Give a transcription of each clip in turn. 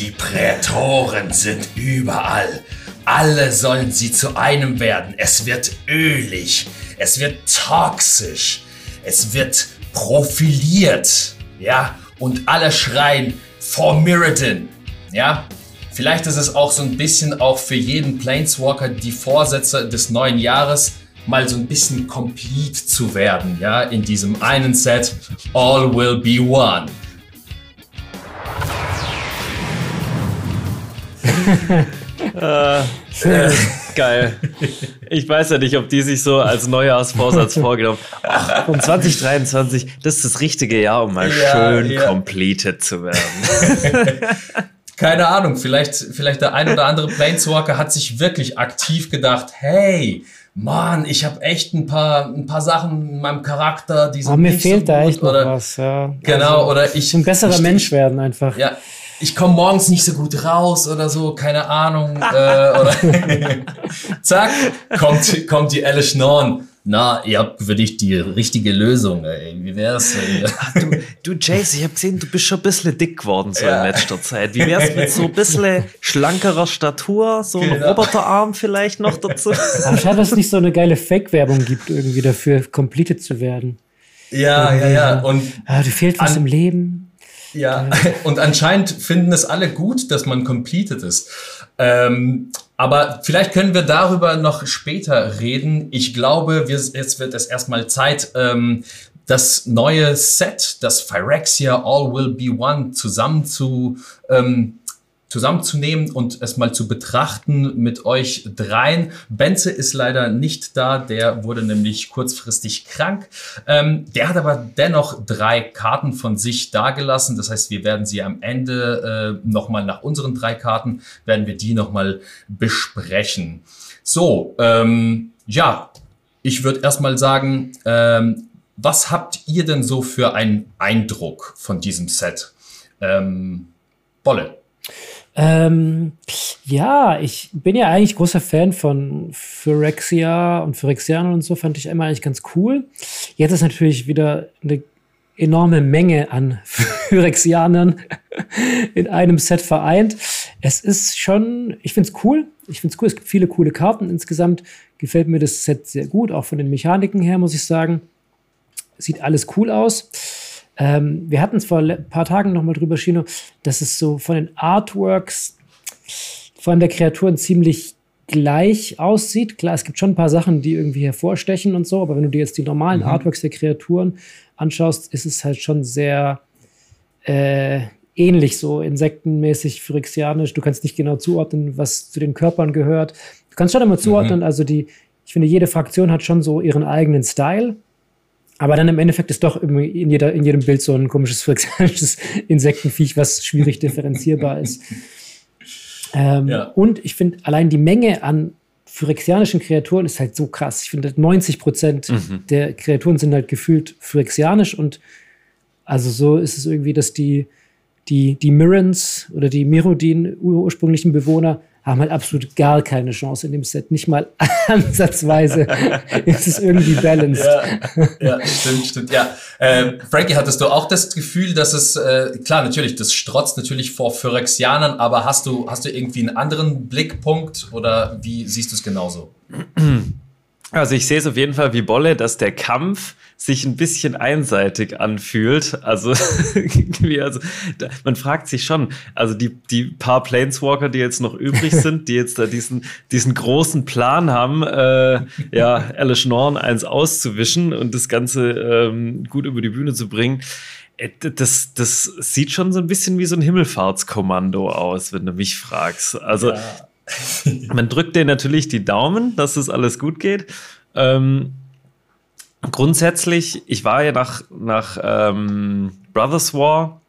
Die Prätoren sind überall. Alle sollen sie zu einem werden. Es wird ölig. Es wird toxisch. Es wird profiliert. Ja, und alle schreien vor Mirrodin. Ja, vielleicht ist es auch so ein bisschen auch für jeden Planeswalker die Vorsätze des neuen Jahres mal so ein bisschen complete zu werden, ja, in diesem einen Set All Will Be One. äh, äh, geil. Ich weiß ja nicht, ob die sich so als Neujahrsvorsatz vorgenommen haben. Und 2023, das ist das richtige Jahr, um mal ja, schön ja. completed zu werden. Keine Ahnung, vielleicht, vielleicht der ein oder andere Planeswalker hat sich wirklich aktiv gedacht, hey, Mann, ich habe echt ein paar, ein paar Sachen in meinem Charakter, die sind Aber mir fehlt so da echt noch was, ja. Genau, also, oder ich. Ein besserer ich, Mensch werden einfach. Ja, ich komme morgens nicht so gut raus oder so, keine Ahnung. äh, oder Zack, kommt, kommt die Alice Norn. Na, ihr habt für dich die richtige Lösung, ey. Wie wär's? Ach, du, du, Jace, ich hab gesehen, du bist schon ein bisschen dick geworden so ja. in letzter Zeit. Wie wär's mit so ein bisschen schlankerer Statur, so genau. ein Roboterarm vielleicht noch dazu? Ach, schade, dass es nicht so eine geile Fake-Werbung gibt, irgendwie dafür, completed zu werden. Ja, irgendwie. ja, ja. Und ah, du fehlt was im Leben. Ja, und anscheinend finden es alle gut, dass man completed ist. Ähm, aber vielleicht können wir darüber noch später reden. Ich glaube, wir, jetzt wird es erstmal Zeit, ähm, das neue Set, das Phyrexia All Will Be One, zusammen zu ähm, zusammenzunehmen und es mal zu betrachten mit euch dreien. Benze ist leider nicht da, der wurde nämlich kurzfristig krank. Ähm, der hat aber dennoch drei Karten von sich dagelassen. Das heißt, wir werden sie am Ende äh, nochmal nach unseren drei Karten, werden wir die nochmal besprechen. So, ähm, ja, ich würde erstmal sagen, ähm, was habt ihr denn so für einen Eindruck von diesem Set? Ähm, Bolle. Ähm, ja, ich bin ja eigentlich großer Fan von Phyrexia und Phyrexianern und so, fand ich immer eigentlich ganz cool. Jetzt ist natürlich wieder eine enorme Menge an Phyrexianern in einem Set vereint. Es ist schon, ich finde es cool. Ich finde es cool, es gibt viele coole Karten. Insgesamt gefällt mir das Set sehr gut, auch von den Mechaniken her, muss ich sagen. Sieht alles cool aus. Ähm, wir hatten es vor ein paar Tagen noch mal drüber, Chino, dass es so von den Artworks, von der Kreaturen ziemlich gleich aussieht. Klar, es gibt schon ein paar Sachen, die irgendwie hervorstechen und so, aber wenn du dir jetzt die normalen mhm. Artworks der Kreaturen anschaust, ist es halt schon sehr äh, ähnlich, so insektenmäßig, phyrexianisch. Du kannst nicht genau zuordnen, was zu den Körpern gehört. Du kannst schon immer zuordnen, mhm. also die, ich finde, jede Fraktion hat schon so ihren eigenen Style. Aber dann im Endeffekt ist doch in, jeder, in jedem Bild so ein komisches phyrexianisches Insektenviech, was schwierig differenzierbar ist. Ähm, ja. Und ich finde, allein die Menge an phyrexianischen Kreaturen ist halt so krass. Ich finde, 90 Prozent mhm. der Kreaturen sind halt gefühlt phyrexianisch und also so ist es irgendwie, dass die, die, die Mirrans oder die Mirodin ursprünglichen Bewohner haben halt absolut gar keine Chance in dem Set. Nicht mal ansatzweise ist es irgendwie balanced. Ja, ja stimmt, stimmt. Ja. Äh, Frankie, hattest du auch das Gefühl, dass es, äh, klar, natürlich, das strotzt natürlich vor Phyrexianern, aber hast du, hast du irgendwie einen anderen Blickpunkt oder wie siehst du es genauso? Also ich sehe es auf jeden Fall wie Bolle, dass der Kampf sich ein bisschen einseitig anfühlt. Also, also man fragt sich schon, also die, die paar Planeswalker, die jetzt noch übrig sind, die jetzt da diesen, diesen großen Plan haben, äh, ja, Alice Norn eins auszuwischen und das Ganze ähm, gut über die Bühne zu bringen. Äh, das, das sieht schon so ein bisschen wie so ein Himmelfahrtskommando aus, wenn du mich fragst. Also, ja man drückt dir natürlich die Daumen, dass das alles gut geht. Ähm, grundsätzlich, ich war ja nach, nach ähm, Brothers War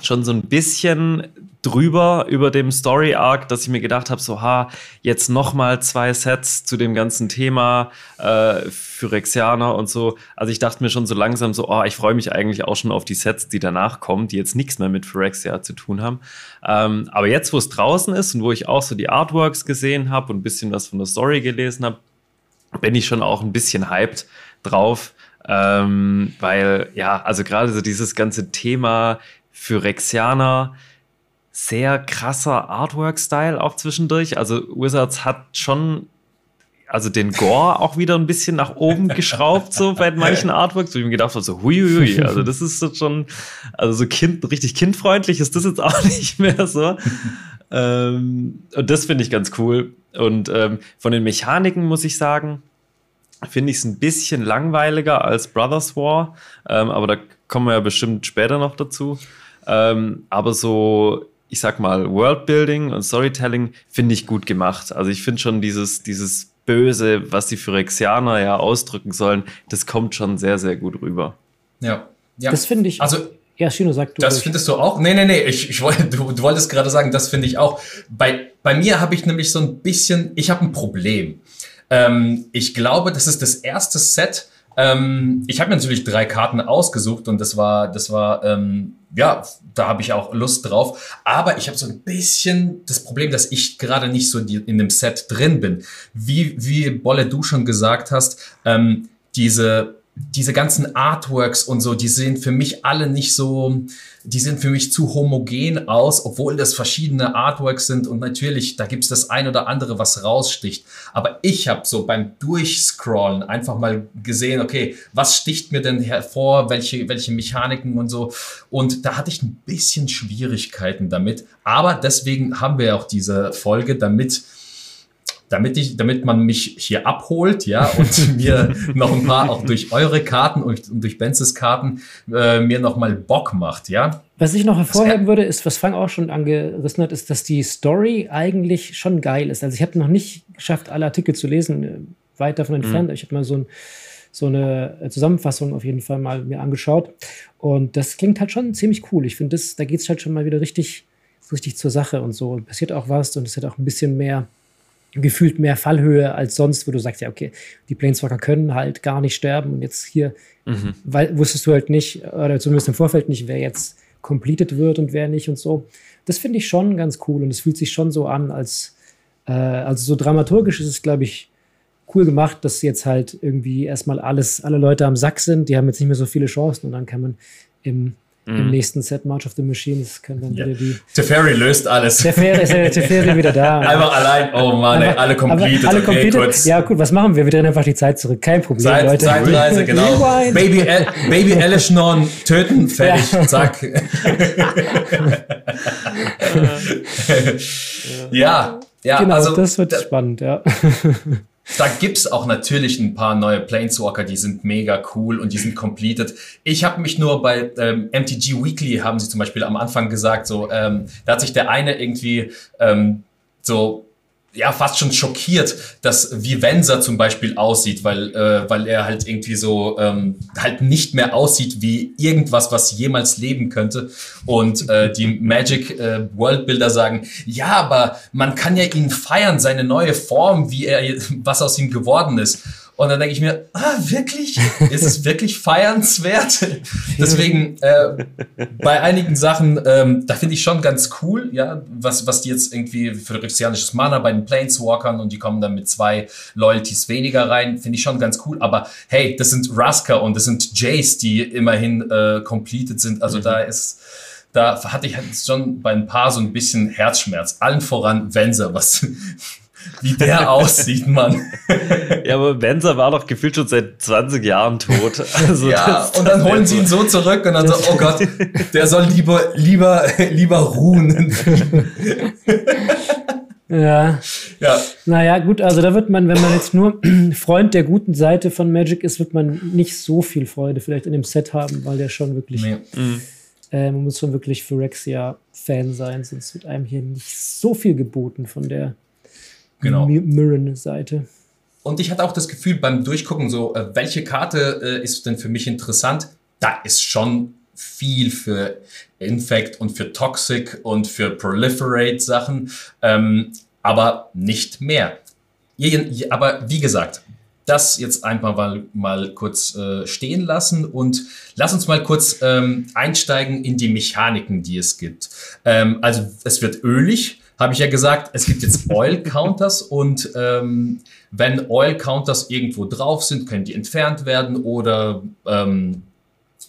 schon so ein bisschen drüber über dem Story Arc, dass ich mir gedacht habe, so ha, jetzt noch mal zwei Sets zu dem ganzen Thema äh, Phyrexianer und so. Also ich dachte mir schon so langsam so, oh, ich freue mich eigentlich auch schon auf die Sets, die danach kommen, die jetzt nichts mehr mit Phyrexia zu tun haben. Ähm, aber jetzt, wo es draußen ist und wo ich auch so die Artworks gesehen habe und ein bisschen was von der Story gelesen habe, bin ich schon auch ein bisschen hyped drauf. Ähm, weil, ja, also gerade so dieses ganze Thema Phyrexianer, sehr krasser Artwork-Style auch zwischendurch. Also Wizards hat schon also den Gore auch wieder ein bisschen nach oben geschraubt, so bei manchen Artworks, wo ich mir gedacht habe, so huiuiui, also das ist jetzt schon, also so kind, richtig kindfreundlich ist das jetzt auch nicht mehr so. ähm, und das finde ich ganz cool. Und ähm, von den Mechaniken muss ich sagen, finde ich es ein bisschen langweiliger als Brothers War, ähm, aber da kommen wir ja bestimmt später noch dazu. Ähm, aber so, ich sag mal, Worldbuilding und Storytelling finde ich gut gemacht. Also ich finde schon dieses, dieses Böse, was die Phyrexianer ja ausdrücken sollen, das kommt schon sehr, sehr gut rüber. Ja. ja. Das finde ich. Also, ja, Shino, sag du. Das durch. findest du auch? Nee, nee, nee. Ich, ich wollte, du, du wolltest gerade sagen, das finde ich auch. Bei, bei mir habe ich nämlich so ein bisschen, ich habe ein Problem. Ähm, ich glaube, das ist das erste Set. Ähm, ich habe mir natürlich drei Karten ausgesucht und das war, das war, ähm, ja, da habe ich auch Lust drauf. Aber ich habe so ein bisschen das Problem, dass ich gerade nicht so in dem Set drin bin. Wie, wie Bolle du schon gesagt hast, ähm, diese diese ganzen Artworks und so, die sehen für mich alle nicht so, die sind für mich zu homogen aus, obwohl das verschiedene Artworks sind und natürlich, da gibt's das ein oder andere, was raussticht. Aber ich habe so beim Durchscrollen einfach mal gesehen, okay, was sticht mir denn hervor, welche, welche Mechaniken und so. Und da hatte ich ein bisschen Schwierigkeiten damit. Aber deswegen haben wir auch diese Folge, damit damit ich, damit man mich hier abholt, ja, und mir noch ein paar auch durch eure Karten und, durch Benzes Karten äh, mir noch mal Bock macht, ja. Was ich noch hervorheben würde, ist, was Frank auch schon angerissen hat, ist, dass die Story eigentlich schon geil ist. Also ich habe noch nicht geschafft, alle Artikel zu lesen, äh, weit davon entfernt. Mhm. Ich habe mal so, ein, so eine Zusammenfassung auf jeden Fall mal mir angeschaut. Und das klingt halt schon ziemlich cool. Ich finde, da geht es halt schon mal wieder richtig, richtig zur Sache und so. Und passiert auch was und es hat auch ein bisschen mehr gefühlt mehr Fallhöhe als sonst, wo du sagst, ja, okay, die Planeswalker können halt gar nicht sterben und jetzt hier, mhm. weil wusstest du halt nicht, oder zumindest im Vorfeld nicht, wer jetzt completed wird und wer nicht und so. Das finde ich schon ganz cool und es fühlt sich schon so an, als, äh, also so dramaturgisch ist es, glaube ich, cool gemacht, dass jetzt halt irgendwie erstmal alles, alle Leute am Sack sind, die haben jetzt nicht mehr so viele Chancen und dann kann man im Mm. Im mhm. nächsten Set March of the Machines können dann ja. wieder die. Teferi löst alles. Teferi ist ja Teferi wieder da. Einfach allein. Oh Mann, ey, alle completed. Alle okay, completed. Ja, gut, was machen wir? Wir drehen einfach die Zeit zurück. Kein Problem, Zeit, Leute. Zeitreise, genau. Baby, El Baby Elishnon töten, fertig, ja. zack. ja, ja. Genau, also, das wird spannend, ja. Da gibt's auch natürlich ein paar neue Planeswalker, die sind mega cool und die sind completed. Ich habe mich nur bei ähm, MTG Weekly, haben sie zum Beispiel am Anfang gesagt, so, ähm, da hat sich der eine irgendwie ähm, so ja fast schon schockiert, dass Venser zum Beispiel aussieht, weil äh, weil er halt irgendwie so ähm, halt nicht mehr aussieht wie irgendwas, was jemals leben könnte. Und äh, die Magic äh, World Builder sagen, ja, aber man kann ja ihn feiern, seine neue Form, wie er was aus ihm geworden ist. Und dann denke ich mir, ah, wirklich? Ist es wirklich feiernswert? Deswegen, äh, bei einigen Sachen, ähm, da finde ich schon ganz cool, ja, was, was die jetzt irgendwie für Rexianisches Mana bei den Planeswalkern und die kommen dann mit zwei Loyalties weniger rein, finde ich schon ganz cool. Aber hey, das sind Rasker und das sind Jace, die immerhin äh, completed sind. Also mhm. da ist da hatte ich halt schon bei ein paar so ein bisschen Herzschmerz. Allen voran Venser, was, wie der aussieht, Mann. Ja, aber Benzer war doch gefühlt schon seit 20 Jahren tot. Also ja, und dann holen sie ihn so zurück und dann so, oh Gott, der soll lieber, lieber, lieber ruhen. Ja. ja. Naja, gut, also da wird man, wenn man jetzt nur Freund der guten Seite von Magic ist, wird man nicht so viel Freude vielleicht in dem Set haben, weil der schon wirklich, nee. mhm. äh, man muss schon wirklich Phyrexia-Fan sein, sonst wird einem hier nicht so viel geboten von der genau. Mirren-Seite. Und ich hatte auch das Gefühl beim Durchgucken, so, äh, welche Karte äh, ist denn für mich interessant? Da ist schon viel für Infect und für Toxic und für Proliferate Sachen, ähm, aber nicht mehr. Aber wie gesagt, das jetzt einfach mal, mal kurz äh, stehen lassen und lass uns mal kurz ähm, einsteigen in die Mechaniken, die es gibt. Ähm, also es wird ölig, habe ich ja gesagt, es gibt jetzt Oil Counters und ähm, wenn Oil Counters irgendwo drauf sind, können die entfernt werden oder ähm,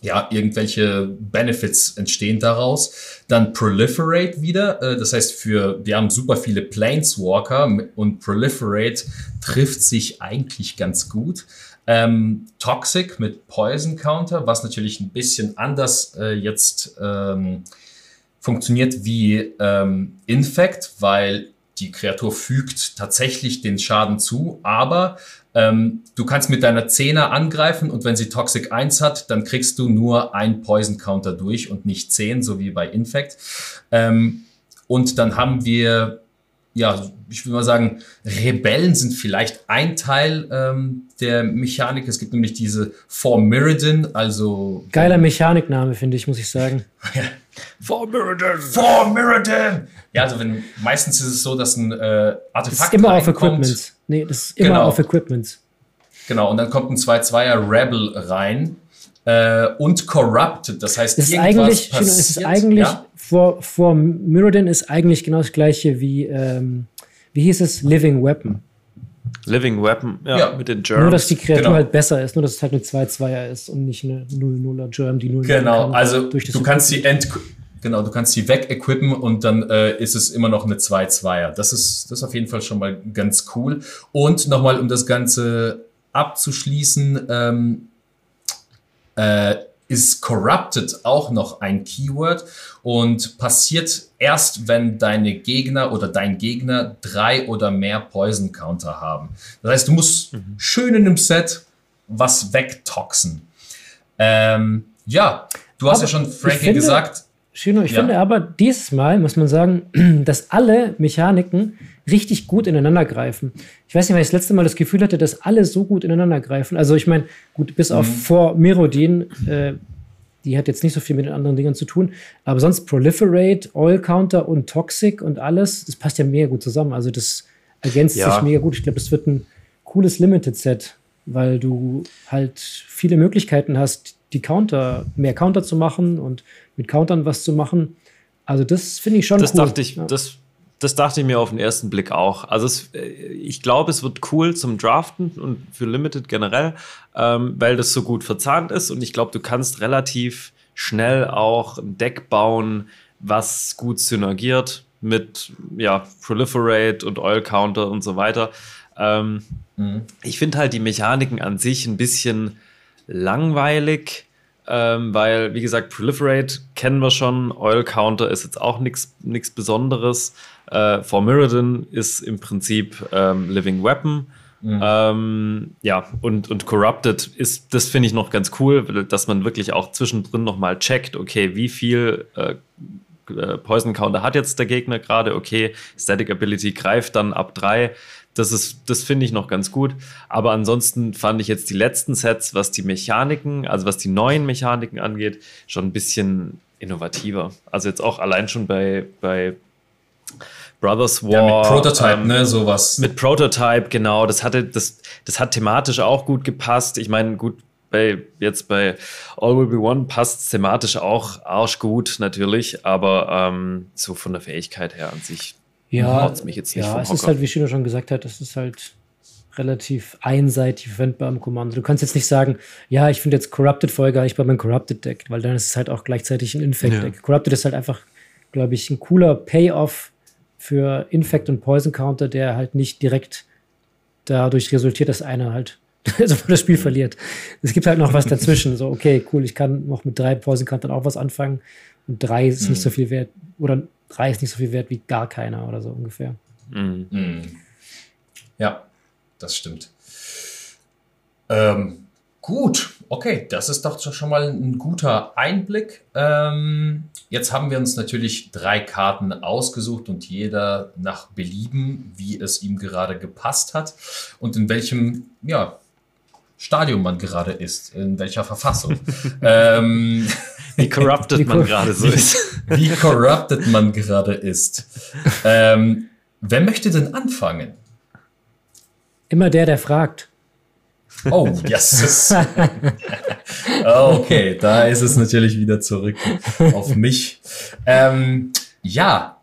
ja, irgendwelche Benefits entstehen daraus. Dann Proliferate wieder, äh, das heißt für, wir haben super viele Planeswalker und Proliferate trifft sich eigentlich ganz gut. Ähm, Toxic mit Poison Counter, was natürlich ein bisschen anders äh, jetzt ähm, funktioniert wie ähm, Infect, weil die Kreatur fügt tatsächlich den Schaden zu, aber ähm, du kannst mit deiner Zehner angreifen und wenn sie Toxic 1 hat, dann kriegst du nur ein Poison Counter durch und nicht 10, so wie bei Infect. Ähm, und dann haben wir, ja, ich würde mal sagen, Rebellen sind vielleicht ein Teil ähm, der Mechanik. Es gibt nämlich diese For Mirrodin, also. Geiler Mechanikname, finde ich, muss ich sagen. For Mirrodin! For Mirrodin! Ja, also wenn, meistens ist es so, dass ein äh, Artefakt. Das ist immer auf Equipment. Nee, das ist immer genau. auf Equipment. Genau, und dann kommt ein 2-2er Rebel rein. Äh, und Corrupted, das heißt, es ist eigentlich, passiert, es ist eigentlich ja? vor, vor Mirrodin ist eigentlich genau das gleiche wie, ähm, wie hieß es, Living Weapon. Living Weapon, ja, ja. mit den Germs. Nur, dass die Kreatur genau. halt besser ist, nur, dass es halt eine 2-2er ist und nicht eine 0-0er Germ, die 0 Genau, kann, also du kannst sie ent Genau, du kannst sie weg-equippen und dann äh, ist es immer noch eine 2-2er. Das ist, das ist auf jeden Fall schon mal ganz cool. Und nochmal, um das Ganze abzuschließen, ähm, äh, ist Corrupted auch noch ein Keyword und passiert erst, wenn deine Gegner oder dein Gegner drei oder mehr Poison Counter haben. Das heißt, du musst mhm. schön in dem Set was wegtoxen. Ähm, ja, du hast Aber ja schon Frankie finde, gesagt. Schino, ich ja. finde aber dieses Mal muss man sagen, dass alle Mechaniken richtig gut ineinander greifen. Ich weiß nicht, weil ich das letzte Mal das Gefühl hatte, dass alle so gut ineinander greifen. Also ich meine, gut, bis mhm. auf vor Merodin, äh, die hat jetzt nicht so viel mit den anderen Dingen zu tun, aber sonst Proliferate, Oil Counter und Toxic und alles, das passt ja mega gut zusammen. Also das ergänzt ja. sich mega gut. Ich glaube, das wird ein cooles Limited Set, weil du halt viele Möglichkeiten hast, die Counter, mehr Counter zu machen und mit Countern was zu machen. Also das finde ich schon das cool. Dachte ich, ja. Das das dachte ich mir auf den ersten Blick auch. Also es, äh, ich glaube, es wird cool zum Draften und für Limited generell, ähm, weil das so gut verzahnt ist und ich glaube, du kannst relativ schnell auch ein Deck bauen, was gut synergiert mit ja, Proliferate und Oil Counter und so weiter. Ähm, mhm. Ich finde halt die Mechaniken an sich ein bisschen langweilig ähm, weil, wie gesagt, Proliferate kennen wir schon, Oil Counter ist jetzt auch nichts Besonderes. Äh, For Mirrodin ist im Prinzip ähm, Living Weapon. Mhm. Ähm, ja, und, und Corrupted ist, das finde ich noch ganz cool, dass man wirklich auch zwischendrin nochmal checkt, okay, wie viel äh, Poison Counter hat jetzt der Gegner gerade, okay, Static Ability greift dann ab drei. Das ist, das finde ich noch ganz gut. Aber ansonsten fand ich jetzt die letzten Sets, was die Mechaniken, also was die neuen Mechaniken angeht, schon ein bisschen innovativer. Also jetzt auch allein schon bei, bei Brothers War. Ja, mit Prototype, ähm, ne, sowas. Mit Prototype, genau. Das hatte, das, das hat thematisch auch gut gepasst. Ich meine, gut, bei, jetzt bei All Will Be One passt thematisch auch arschgut natürlich, aber ähm, so von der Fähigkeit her an sich ja, mich jetzt nicht Ja, es ist halt, wie Shino schon gesagt hat, es ist halt relativ einseitig verwendbar im Kommando. Du kannst jetzt nicht sagen, ja, ich finde jetzt Corrupted voll geil, ich baue mein Corrupted Deck, weil dann ist es halt auch gleichzeitig ein Infect Deck. Ja. Corrupted ist halt einfach, glaube ich, ein cooler Payoff für Infect und Poison Counter, der halt nicht direkt dadurch resultiert, dass einer halt das Spiel verliert. Es gibt halt noch was dazwischen. So, okay, cool, ich kann noch mit drei Poison Countern auch was anfangen. Und drei ist mhm. nicht so viel wert. Oder drei ist nicht so viel wert wie gar keiner oder so ungefähr. Mhm. Mhm. Ja, das stimmt. Ähm, gut, okay, das ist doch schon mal ein guter Einblick. Ähm, jetzt haben wir uns natürlich drei Karten ausgesucht und jeder nach Belieben, wie es ihm gerade gepasst hat und in welchem ja, Stadium man gerade ist, in welcher Verfassung. ähm, wie corrupted man gerade so ist. Wie corrupted man gerade ist. Ähm, wer möchte denn anfangen? Immer der, der fragt. Oh, yes. okay, da ist es natürlich wieder zurück auf mich. Ähm, ja,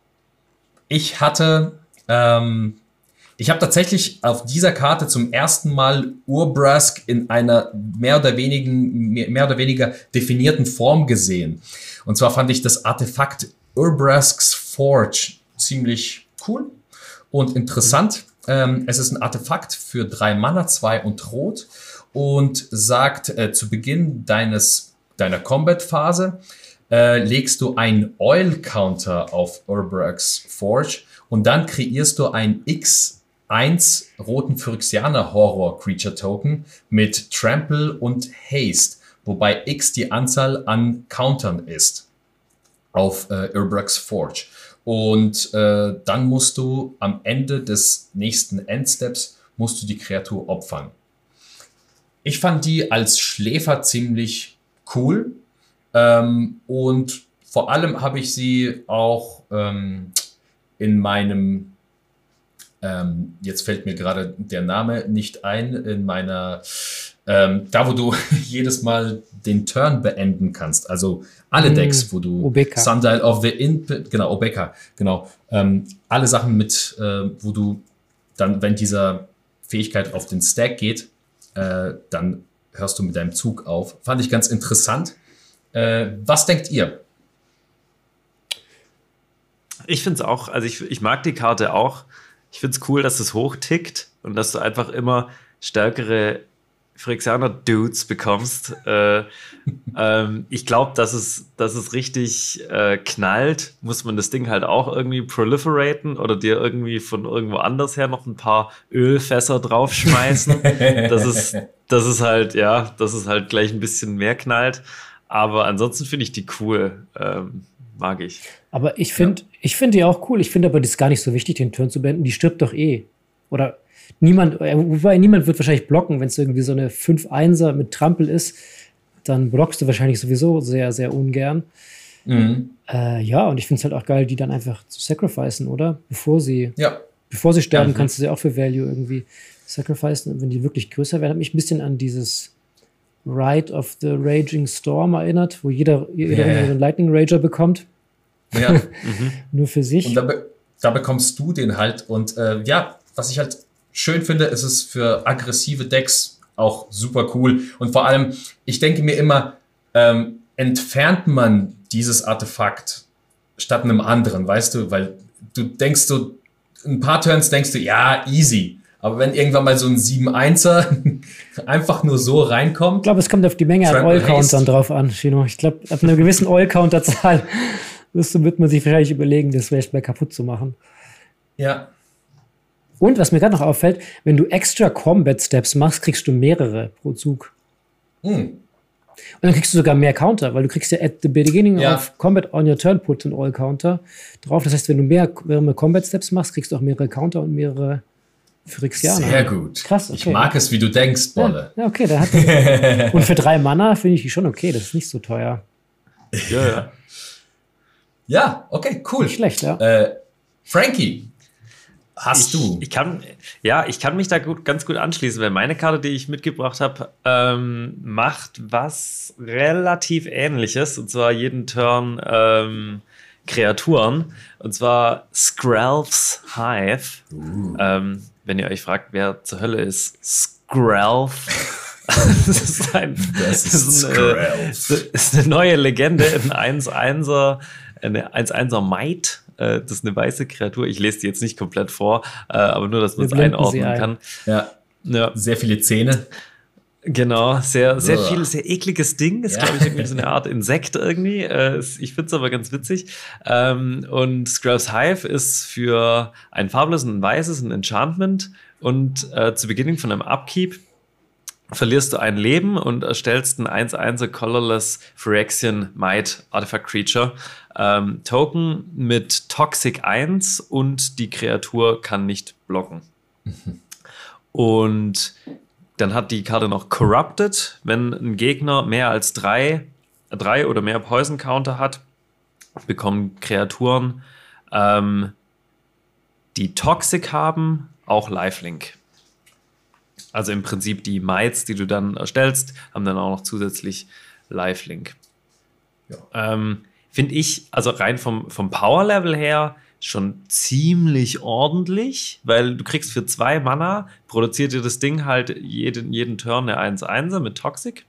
ich hatte ähm, Ich habe tatsächlich auf dieser Karte zum ersten Mal Urbrask in einer mehr oder, wenigen, mehr oder weniger definierten Form gesehen. Und zwar fand ich das Artefakt Urbrasks Forge ziemlich cool und interessant. Ähm, es ist ein Artefakt für drei Mana, zwei und rot und sagt äh, zu Beginn deines, deiner Combat-Phase, äh, legst du einen Oil-Counter auf Urbrax Forge und dann kreierst du ein X1 roten Phyrexianer Horror Creature Token mit Trample und Haste, wobei X die Anzahl an Countern ist auf äh, Urbrax Forge. Und äh, dann musst du am Ende des nächsten Endsteps musst du die Kreatur opfern. Ich fand die als Schläfer ziemlich cool. Ähm, und vor allem habe ich sie auch ähm, in meinem, ähm, jetzt fällt mir gerade der Name nicht ein, in meiner, ähm, da wo du jedes Mal den Turn beenden kannst. Also alle hm, Decks, wo du Obeka. Sundial of the Input, genau, Obeka, genau. Ähm, alle Sachen mit, äh, wo du dann, wenn dieser Fähigkeit auf den Stack geht, äh, dann hörst du mit deinem Zug auf. Fand ich ganz interessant. Äh, was denkt ihr? Ich finde es auch, also ich, ich mag die Karte auch. Ich finde es cool, dass es hochtickt und dass du einfach immer stärkere Phyrexianer-Dudes bekommst. Äh, ähm, ich glaube, dass es, dass es richtig äh, knallt, muss man das Ding halt auch irgendwie proliferaten oder dir irgendwie von irgendwo anders her noch ein paar Ölfässer draufschmeißen. dass, es, dass es halt, ja, dass es halt gleich ein bisschen mehr knallt. Aber ansonsten finde ich die cool. Ähm, mag ich. Aber ich finde, ja. ich finde die auch cool. Ich finde aber, das ist gar nicht so wichtig, den Turn zu beenden. Die stirbt doch eh. Oder niemand, äh, wobei niemand wird wahrscheinlich blocken, wenn es irgendwie so eine 5-1er mit Trampel ist, dann blockst du wahrscheinlich sowieso sehr, sehr ungern. Mhm. Äh, ja, und ich finde es halt auch geil, die dann einfach zu sacrificen, oder? Bevor sie, ja. bevor sie sterben, ja, kannst du sie auch für Value irgendwie sacrificen. Und wenn die wirklich größer werden, hat mich ein bisschen an dieses Ride of the Raging Storm erinnert, wo jeder, jeder yeah. einen Lightning Rager bekommt. Ja. mhm. Nur für sich. Und da, be da, bekommst du den halt. Und äh, ja, was ich halt schön finde, ist es für aggressive Decks auch super cool. Und vor allem, ich denke mir immer, ähm, entfernt man dieses Artefakt statt einem anderen, weißt du, weil du denkst so, ein paar Turns denkst du, ja, easy. Aber wenn irgendwann mal so ein 7-1er einfach nur so reinkommt. Ich glaube, es kommt auf die Menge an Oil-Countern drauf an, Chino. Ich glaube, ab einer gewissen Oil-Counter-Zahl wird man sich vielleicht überlegen, das vielleicht mal kaputt zu machen. Ja. Und was mir gerade noch auffällt, wenn du extra Combat Steps machst, kriegst du mehrere pro Zug. Hm. Und dann kriegst du sogar mehr Counter, weil du kriegst ja at the beginning ja. of Combat on your turn put an All Counter drauf. Das heißt, wenn du mehr, mehrere Combat Steps machst, kriegst du auch mehrere Counter und mehrere Phyrexianer. Sehr gut. Krass. Okay. Ich mag es, wie du denkst, Bolle. Ja, ja okay. Da hat und für drei Mana finde ich die schon okay. Das ist nicht so teuer. Ja, ja. Ja, okay, cool. Nicht schlecht, ja. Äh, Frankie, hast ich, du? Ich kann, ja, ich kann mich da gut, ganz gut anschließen, weil meine Karte, die ich mitgebracht habe, ähm, macht was relativ ähnliches. Und zwar jeden Turn ähm, Kreaturen. Und zwar Skrelf's Hive. Uh. Ähm, wenn ihr euch fragt, wer zur Hölle ist Skrelf. das ist, ein, das ist, eine, ist eine neue Legende, ein 1-1er, eine 1-1er Might. Äh, das ist eine weiße Kreatur. Ich lese die jetzt nicht komplett vor, äh, aber nur, dass man es einordnen ein. kann. Ja. ja. Sehr viele Zähne. Genau, sehr, sehr viel, sehr ekliges Ding. Ist, ja. glaube ich, irgendwie so eine Art Insekt irgendwie. Äh, ich finde es aber ganz witzig. Ähm, und Scrubs Hive ist für ein farbloses und ein weißes ein Enchantment. Und äh, zu Beginn von einem Upkeep verlierst du ein Leben und erstellst ein 1-1er Colorless Phyrexian Might Artifact Creature ähm, Token mit Toxic 1 und die Kreatur kann nicht blocken. Und dann hat die Karte noch Corrupted. Wenn ein Gegner mehr als drei, drei oder mehr Poison Counter hat, bekommen Kreaturen, ähm, die Toxic haben, auch Lifelink. Also im Prinzip die Mites, die du dann erstellst, haben dann auch noch zusätzlich Lifelink. Ja. Ähm, Finde ich, also rein vom, vom Power-Level her, schon ziemlich ordentlich, weil du kriegst für zwei Mana, produziert dir das Ding halt jeden, jeden Turn eine 1-1er mit Toxic.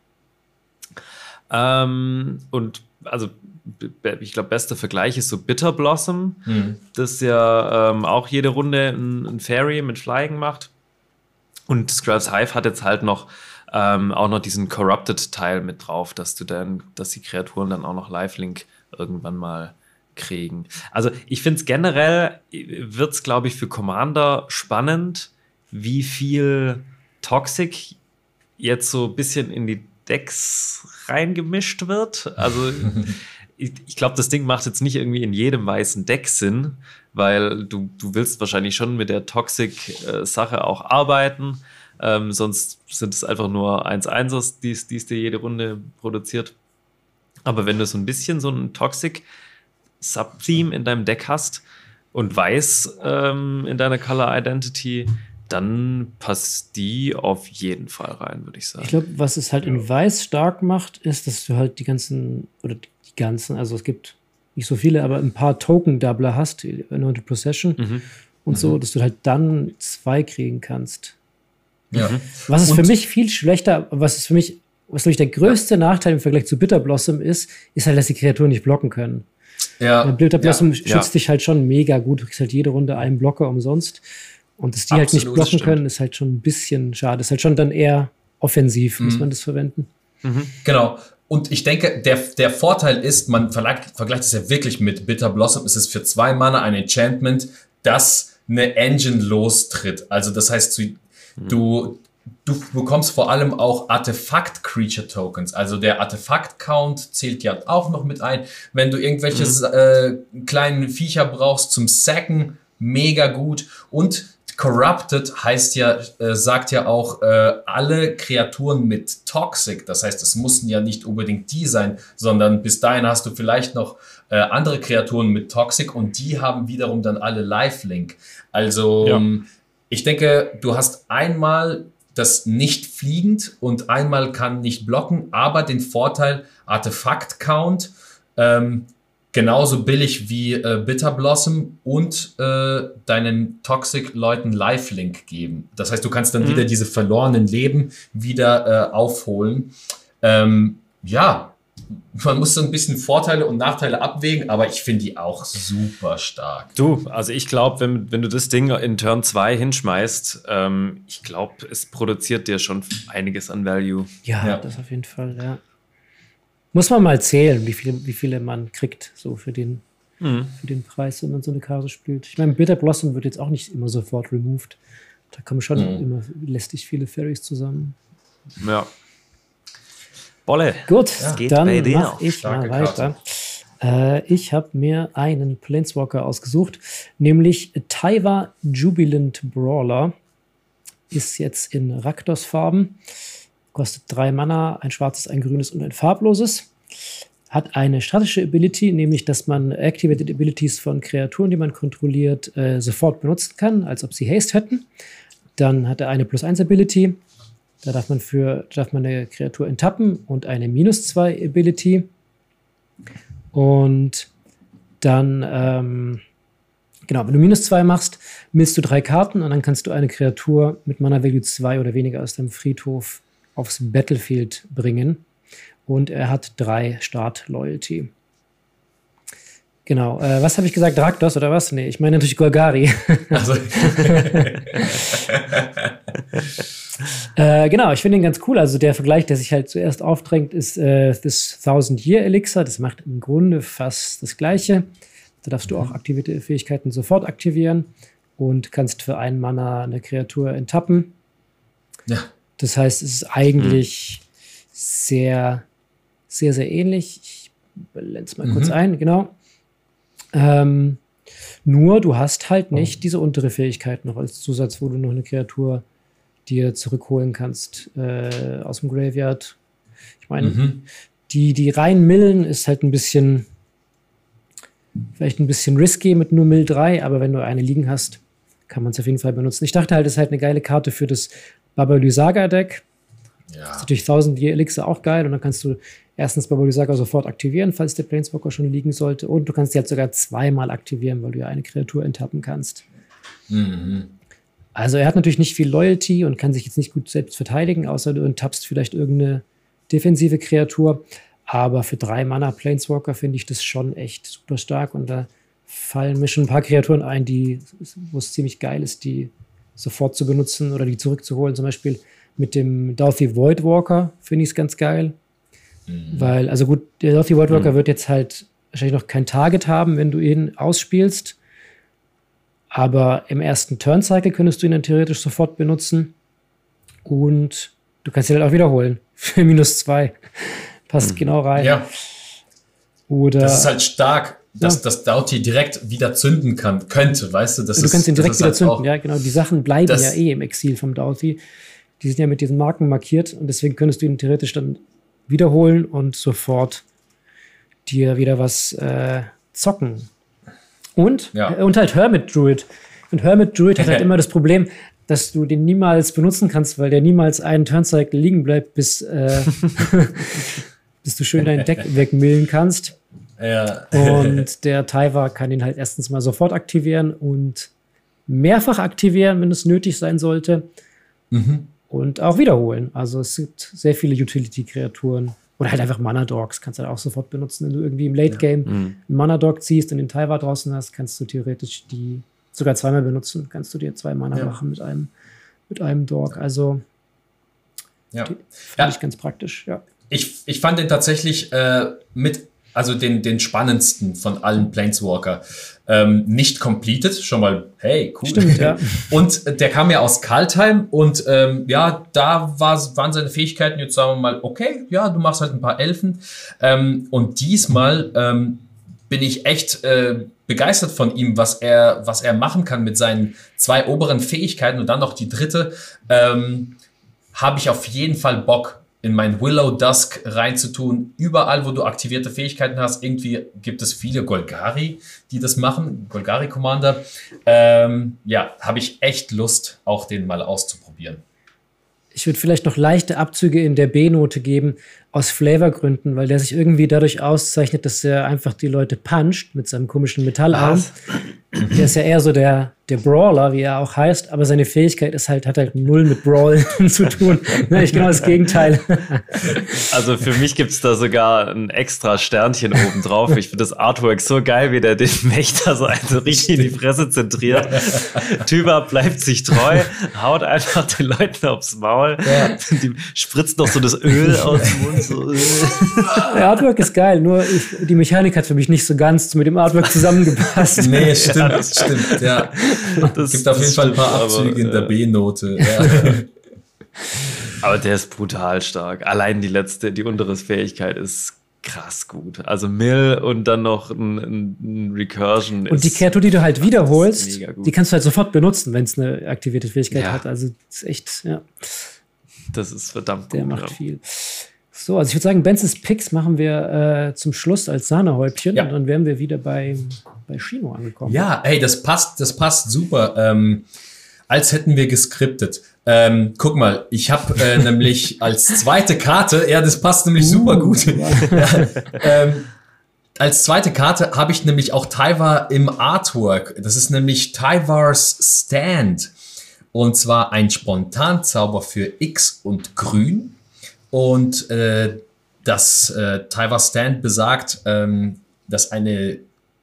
Ähm, und also ich glaube, bester Vergleich ist so Bitter Blossom, mhm. das ja ähm, auch jede Runde ein, ein, Fairy mit Flying macht. Und Scrubs Hive hat jetzt halt noch ähm, auch noch diesen Corrupted-Teil mit drauf, dass du dann, dass die Kreaturen dann auch noch Lifelink irgendwann mal kriegen. Also ich finde es generell, wird es, glaube ich, für Commander spannend, wie viel Toxic jetzt so ein bisschen in die Decks reingemischt wird. Also ich, ich glaube, das Ding macht jetzt nicht irgendwie in jedem weißen Deck Sinn, weil du, du willst wahrscheinlich schon mit der Toxic-Sache äh, auch arbeiten. Ähm, sonst sind es einfach nur 1-1ers, die es dir jede Runde produziert. Aber wenn du so ein bisschen so ein Toxic-Subtheme in deinem Deck hast und Weiß ähm, in deiner Color Identity, dann passt die auf jeden Fall rein, würde ich sagen. Ich glaube, was es halt in Weiß stark macht, ist, dass du halt die ganzen, oder die ganzen, also es gibt nicht so viele, aber ein paar Token-Doubler hast, Anointed Procession mhm. und mhm. so, dass du halt dann zwei kriegen kannst. Ja. Mhm. Was ist und für mich viel schlechter, was ist für mich, was nämlich der größte ja. Nachteil im Vergleich zu Bitter Blossom ist, ist halt, dass die Kreaturen nicht blocken können. Ja. Bitter Blossom ja. schützt dich halt schon mega gut. Du kriegst halt jede Runde einen Blocker umsonst. Und dass die Absolut, halt nicht blocken können, ist halt schon ein bisschen schade. Ist halt schon dann eher offensiv, mhm. muss man das verwenden. Mhm. Genau. Und ich denke, der, der Vorteil ist, man vergleicht, vergleicht es ja wirklich mit Bitter Blossom, es ist für zwei Mana ein Enchantment, das eine Engine lostritt. Also das heißt, du, du, du bekommst vor allem auch Artefakt-Creature-Tokens. Also der Artefakt-Count zählt ja auch noch mit ein. Wenn du irgendwelche mhm. äh, kleinen Viecher brauchst zum Sacken, mega gut. Und Corrupted heißt ja, äh, sagt ja auch äh, alle Kreaturen mit Toxic. Das heißt, es mussten ja nicht unbedingt die sein, sondern bis dahin hast du vielleicht noch äh, andere Kreaturen mit Toxic und die haben wiederum dann alle Lifelink. Also ja. Ähm, ich denke, du hast einmal das nicht fliegend und einmal kann nicht blocken, aber den Vorteil Artefakt Count. Ähm, genauso billig wie äh, Bitter Blossom und äh, deinen Toxic-Leuten Lifelink geben. Das heißt, du kannst dann mhm. wieder diese verlorenen Leben wieder äh, aufholen. Ähm, ja, man muss so ein bisschen Vorteile und Nachteile abwägen, aber ich finde die auch super stark. Du, also ich glaube, wenn, wenn du das Ding in Turn 2 hinschmeißt, ähm, ich glaube, es produziert dir schon einiges an Value. Ja, ja, das auf jeden Fall, ja. Muss man mal zählen, wie viele, wie viele man kriegt, so für den, mhm. für den Preis, wenn man so eine Karte spielt. Ich meine, Bitter Blossom wird jetzt auch nicht immer sofort removed. Da kommen schon mhm. immer lästig viele Fairies zusammen. Ja. Bolle. Gut, ja. dann mache ich Starke mal weiter. Äh, ich habe mir einen Planeswalker ausgesucht, nämlich Taiwa Jubilant Brawler. Ist jetzt in Raktos-Farben. Kostet drei Mana, ein schwarzes, ein grünes und ein farbloses. Hat eine statische Ability, nämlich dass man Activated Abilities von Kreaturen, die man kontrolliert, äh, sofort benutzen kann, als ob sie Haste hätten. Dann hat er eine Plus 1 Ability. Da darf man für darf man eine Kreatur enttappen und eine Minus 2 Ability. Und dann, ähm, genau, wenn du minus 2 machst, misst du drei Karten und dann kannst du eine Kreatur mit Mana Value 2 oder weniger aus deinem Friedhof aufs Battlefield bringen. Und er hat drei Start-Loyalty. Genau. Äh, was habe ich gesagt? Draktos oder was? Nee, ich meine natürlich Golgari. Also. äh, genau, ich finde ihn ganz cool. Also der Vergleich, der sich halt zuerst aufdrängt, ist äh, das Thousand Year Elixir. Das macht im Grunde fast das Gleiche. Da darfst du auch aktivierte Fähigkeiten sofort aktivieren und kannst für einen Mana eine Kreatur enttappen. Ja. Das heißt, es ist eigentlich mhm. sehr, sehr, sehr ähnlich. Ich blende es mal mhm. kurz ein, genau. Ähm, nur du hast halt nicht diese untere Fähigkeit noch als Zusatz, wo du noch eine Kreatur dir zurückholen kannst äh, aus dem Graveyard. Ich meine, mhm. die, die rein Millen ist halt ein bisschen, vielleicht ein bisschen risky mit nur Mill 3, aber wenn du eine liegen hast, kann man es auf jeden Fall benutzen. Ich dachte halt, es ist halt eine geile Karte für das Baba Lysaga Deck. Ja. Das ist natürlich 1000 Year Elixir auch geil und dann kannst du erstens Bodhisattva sofort aktivieren, falls der Planeswalker schon liegen sollte. Und du kannst sie halt sogar zweimal aktivieren, weil du ja eine Kreatur enttappen kannst. Mhm. Also er hat natürlich nicht viel Loyalty und kann sich jetzt nicht gut selbst verteidigen, außer du enttappst vielleicht irgendeine defensive Kreatur. Aber für drei Mana Planeswalker finde ich das schon echt super stark. Und da fallen mir schon ein paar Kreaturen ein, die, wo es ziemlich geil ist, die sofort zu benutzen oder die zurückzuholen. Zum Beispiel mit dem Dorothy Voidwalker finde ich es ganz geil. Mhm. Weil, also gut, der Dorothy Voidwalker mhm. wird jetzt halt wahrscheinlich noch kein Target haben, wenn du ihn ausspielst. Aber im ersten Turn-Cycle könntest du ihn dann theoretisch sofort benutzen. Und du kannst ihn halt auch wiederholen. Für minus zwei. Passt mhm. genau rein. Ja. Oder. Das ist halt stark, dass ja. das Doughty direkt wieder zünden kann, könnte, weißt du? Das du ist, kannst ihn direkt wieder halt zünden, ja, genau. Die Sachen bleiben ja eh im Exil vom Doughty. Die sind ja mit diesen Marken markiert und deswegen könntest du ihn theoretisch dann wiederholen und sofort dir wieder was äh, zocken. Und, ja. Äh, und halt Hermit Druid. Und Hermit Druid hat halt immer das Problem, dass du den niemals benutzen kannst, weil der niemals einen Turncycle liegen bleibt, bis, äh, bis du schön dein Deck wegmillen kannst. Ja. und der Taiwa kann ihn halt erstens mal sofort aktivieren und mehrfach aktivieren, wenn es nötig sein sollte. Mhm. Und auch wiederholen. Also es gibt sehr viele Utility-Kreaturen. Oder halt einfach Mana-Dogs kannst du halt auch sofort benutzen. Wenn du irgendwie im Late-Game ja. mhm. einen Mana-Dog ziehst und den Taiwa draußen hast, kannst du theoretisch die sogar zweimal benutzen. Kannst du dir zwei Mana ja. machen mit einem, mit einem Dog. Also ja. finde ja. ich ganz praktisch, ja. Ich, ich fand den tatsächlich äh, mit also den, den spannendsten von allen Planeswalker. Ähm, nicht completed, schon mal, hey, cool. Stimmt, ja. Und der kam ja aus Kaltheim und ähm, ja, da war, waren seine Fähigkeiten jetzt sagen wir mal, okay, ja, du machst halt ein paar Elfen. Ähm, und diesmal ähm, bin ich echt äh, begeistert von ihm, was er, was er machen kann mit seinen zwei oberen Fähigkeiten und dann noch die dritte. Ähm, Habe ich auf jeden Fall Bock in mein Willow Dusk reinzutun. Überall, wo du aktivierte Fähigkeiten hast, irgendwie gibt es viele Golgari, die das machen, Golgari Commander. Ähm, ja, habe ich echt Lust, auch den mal auszuprobieren. Ich würde vielleicht noch leichte Abzüge in der B-Note geben, aus Flavorgründen, weil der sich irgendwie dadurch auszeichnet, dass er einfach die Leute puncht mit seinem komischen Metallarm. Was? Der ist ja eher so der, der Brawler, wie er auch heißt, aber seine Fähigkeit ist halt, hat halt null mit Brawl zu tun. Nicht genau das Gegenteil. Also für mich gibt es da sogar ein extra Sternchen oben drauf. Ich finde das Artwork so geil, wie der den Wächter so also richtig in die Fresse zentriert. Tyber bleibt sich treu, haut einfach den Leuten aufs Maul, ja. die spritzt noch so das Öl aus dem Mund. So. Der Artwork ist geil, nur ich, die Mechanik hat für mich nicht so ganz mit dem Artwork zusammengepasst. Nee, stimmt stimmt, das stimmt, ja. Es gibt auf jeden Fall ein paar Abzüge aber, in der B-Note. Ja. aber der ist brutal stark. Allein die letzte, die untere Fähigkeit ist krass gut. Also Mill und dann noch ein, ein Recursion. Und die Kreatur, die du halt wiederholst, die kannst du halt sofort benutzen, wenn es eine aktivierte Fähigkeit ja. hat. Also das ist echt, ja. Das ist verdammt Der gut. Der macht ja. viel. So, also ich würde sagen, Benzes Picks machen wir äh, zum Schluss als Sahnehäubchen ja. und dann wären wir wieder bei, bei Shino angekommen. Ja, hey, das passt, das passt super. Ähm, als hätten wir geskriptet. Ähm, guck mal, ich habe äh, nämlich als zweite Karte, ja, das passt nämlich uh, super gut. ja, ähm, als zweite Karte habe ich nämlich auch Tyvar im Artwork. Das ist nämlich Tyvars Stand. Und zwar ein Spontanzauber für X und Grün. Und äh, das äh, Tyvar Stand besagt, ähm, dass eine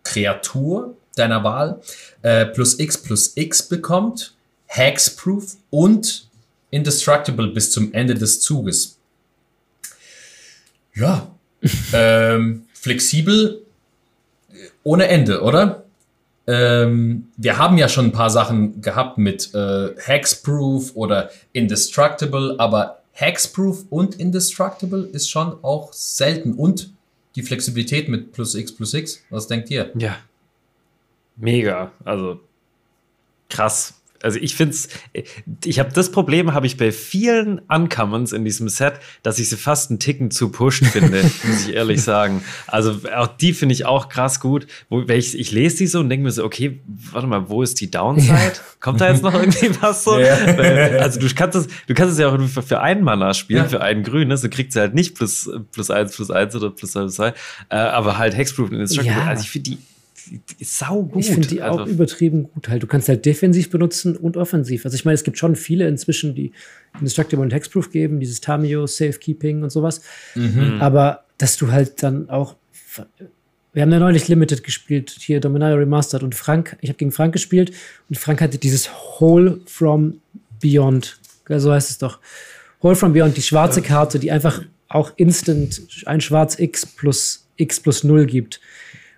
Kreatur deiner Wahl äh, plus X plus X bekommt, Hexproof und Indestructible bis zum Ende des Zuges. Ja, ähm, flexibel ohne Ende, oder? Ähm, wir haben ja schon ein paar Sachen gehabt mit äh, Hexproof oder Indestructible, aber Hexproof und Indestructible ist schon auch selten. Und die Flexibilität mit plus X plus X. Was denkt ihr? Ja. Mega. Also krass. Also ich finde es, ich habe das Problem, habe ich bei vielen Uncommons in diesem Set, dass ich sie fast einen Ticken zu pusht finde, muss ich ehrlich sagen. Also auch die finde ich auch krass gut. Wo, ich, ich lese die so und denke mir so, okay, warte mal, wo ist die Downside? Ja. Kommt da jetzt noch irgendwie was so? Ja. Weil, also du kannst es, du kannst es ja auch für einen Mana spielen, ja. für einen Grün, ne? so kriegt sie halt nicht plus, plus eins, plus eins oder plus zwei, äh, aber halt Hexproof und Instructor. Also ich finde die sau gut. Ich finde die also. auch übertrieben gut. Halt, du kannst halt defensiv benutzen und offensiv. Also ich meine, es gibt schon viele inzwischen, die Indestructible und Hexproof geben, dieses Tamio, Safekeeping und sowas. Mhm. Aber dass du halt dann auch wir haben ja neulich Limited gespielt, hier Dominaria Remastered und Frank, ich habe gegen Frank gespielt und Frank hatte dieses Hole from Beyond, so heißt es doch. Hole from Beyond, die schwarze Karte, die einfach auch instant ein Schwarz X plus X plus 0 gibt.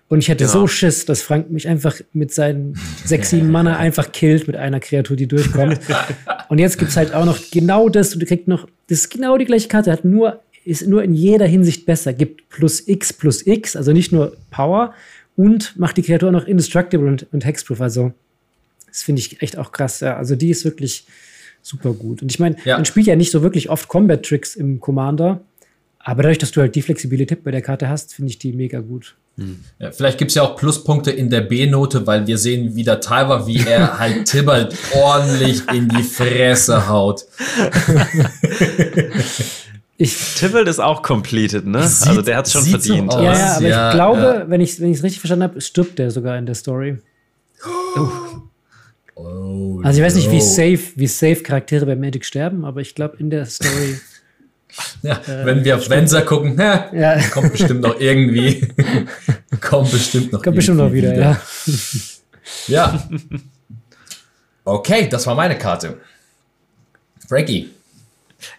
Und ich hätte genau. so Schiss, dass Frank mich einfach mit seinen sechs, sieben Mana einfach killt mit einer Kreatur, die durchkommt. und jetzt gibt's halt auch noch genau das, und du kriegst noch, das ist genau die gleiche Karte, hat nur, ist nur in jeder Hinsicht besser, gibt plus X plus X, also nicht nur Power, und macht die Kreatur noch indestructible und, und Hexproof. Also, das finde ich echt auch krass. Ja. Also, die ist wirklich super gut. Und ich meine, ja. man spielt ja nicht so wirklich oft Combat-Tricks im Commander, aber dadurch, dass du halt die Flexibilität bei der Karte hast, finde ich die mega gut. Ja, vielleicht gibt es ja auch Pluspunkte in der B-Note, weil wir sehen wieder Tyler, wie er halt Tibalt ordentlich in die Fresse haut. Ich, Tibalt ist auch completed, ne? Sieht, also der hat es schon verdient. So ja, ja, aber ja, ich glaube, ja. wenn ich es wenn richtig verstanden habe, stirbt der sogar in der Story. Oh. Oh, also ich weiß nicht, wie safe, wie safe Charaktere bei Magic sterben, aber ich glaube in der Story Ja, äh, wenn wir auf Wenser gucken, ja, ja. kommt bestimmt noch irgendwie. kommt bestimmt noch Kommt bestimmt noch wieder, wieder. ja. Ja. Okay, das war meine Karte. Frankie.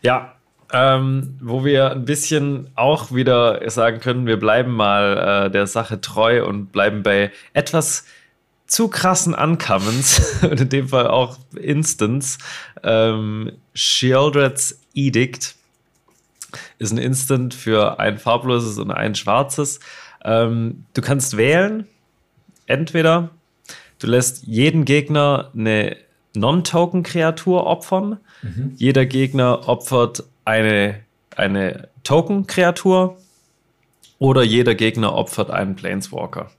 Ja, ähm, wo wir ein bisschen auch wieder sagen können, wir bleiben mal äh, der Sache treu und bleiben bei etwas zu krassen Uncommons und in dem Fall auch Instance. Ähm, Shieldred's Edict ist ein Instant für ein farbloses und ein schwarzes. Ähm, du kannst wählen, entweder du lässt jeden Gegner eine Non-Token-Kreatur opfern. Mhm. Jeder Gegner opfert eine, eine Token-Kreatur oder jeder Gegner opfert einen Planeswalker.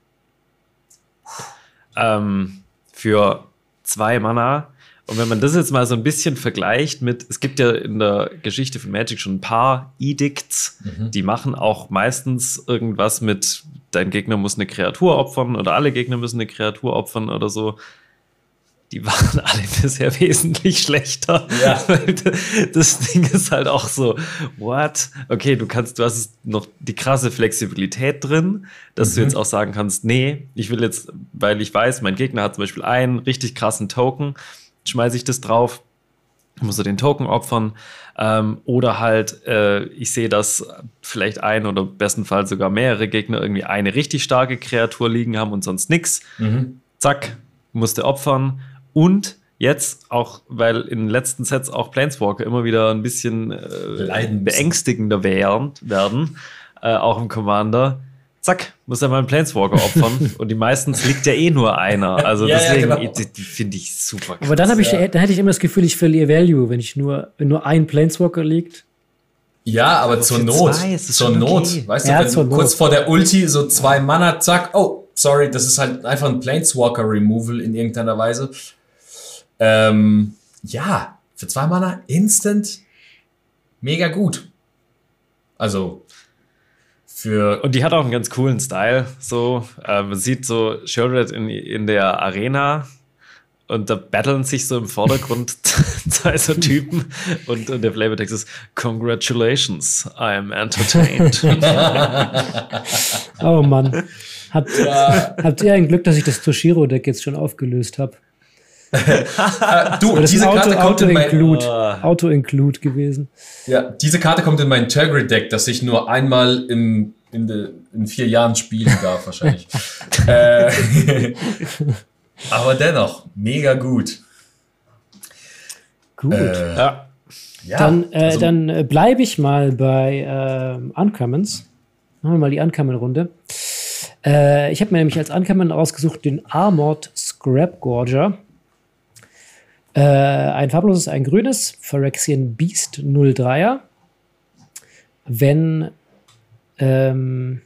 Ähm, für zwei Mana und wenn man das jetzt mal so ein bisschen vergleicht mit, es gibt ja in der Geschichte von Magic schon ein paar Edicts, mhm. die machen auch meistens irgendwas mit, dein Gegner muss eine Kreatur opfern oder alle Gegner müssen eine Kreatur opfern oder so. Die waren alle bisher wesentlich schlechter. Ja. das Ding ist halt auch so, what? Okay, du kannst, du hast noch die krasse Flexibilität drin, dass mhm. du jetzt auch sagen kannst, nee, ich will jetzt, weil ich weiß, mein Gegner hat zum Beispiel einen richtig krassen Token, schmeiße ich das drauf, muss er den Token opfern. Ähm, oder halt, äh, ich sehe, dass vielleicht ein oder bestenfalls sogar mehrere Gegner irgendwie eine richtig starke Kreatur liegen haben und sonst nichts. Mhm. Zack, musste opfern. Und jetzt auch, weil in den letzten Sets auch Planeswalker immer wieder ein bisschen äh, beängstigender werden, werden äh, auch im Commander zack, muss er mal einen Planeswalker opfern. und die meistens liegt ja eh nur einer. Also ja, deswegen ja, genau. finde ich super krass. Aber dann, ich, ja. dann hätte ich immer das Gefühl, ich verliere Value, wenn ich nur, wenn nur ein Planeswalker liegt. Ja, aber, zur Not. Zwei, zur Not. Okay. Weißt du, wenn du kurz vor der Ulti so zwei Mana, zack, oh, sorry, das ist halt einfach ein Planeswalker-Removal in irgendeiner Weise. Ähm, ja, für zwei Mana instant mega gut. Also, für und die hat auch einen ganz coolen Style. So, äh, man sieht so Shieldred in, in der Arena und da battlen sich so im Vordergrund zwei so Typen und, und der Flavortext ist Congratulations, I am entertained. oh Mann. Habt, ja. habt ihr ein Glück, dass ich das Toshiro-Deck jetzt schon aufgelöst habe? Du, das diese Auto, Karte kommt Auto in mein Include, uh, Auto Include gewesen. Ja, diese Karte kommt in mein Tegrid Deck, das ich nur einmal im, in, de, in vier Jahren spielen darf wahrscheinlich. äh, aber dennoch mega gut. Gut. Äh, ja. Ja, dann äh, also, dann äh, bleibe ich mal bei äh, Uncommons. Machen wir mal die Uncommon-Runde. Äh, ich habe mir nämlich als Uncommon ausgesucht den Armored Scrap Gorger. Äh, ein farbloses, ein grünes, Phyrexian Beast 03er. Wenn ähm,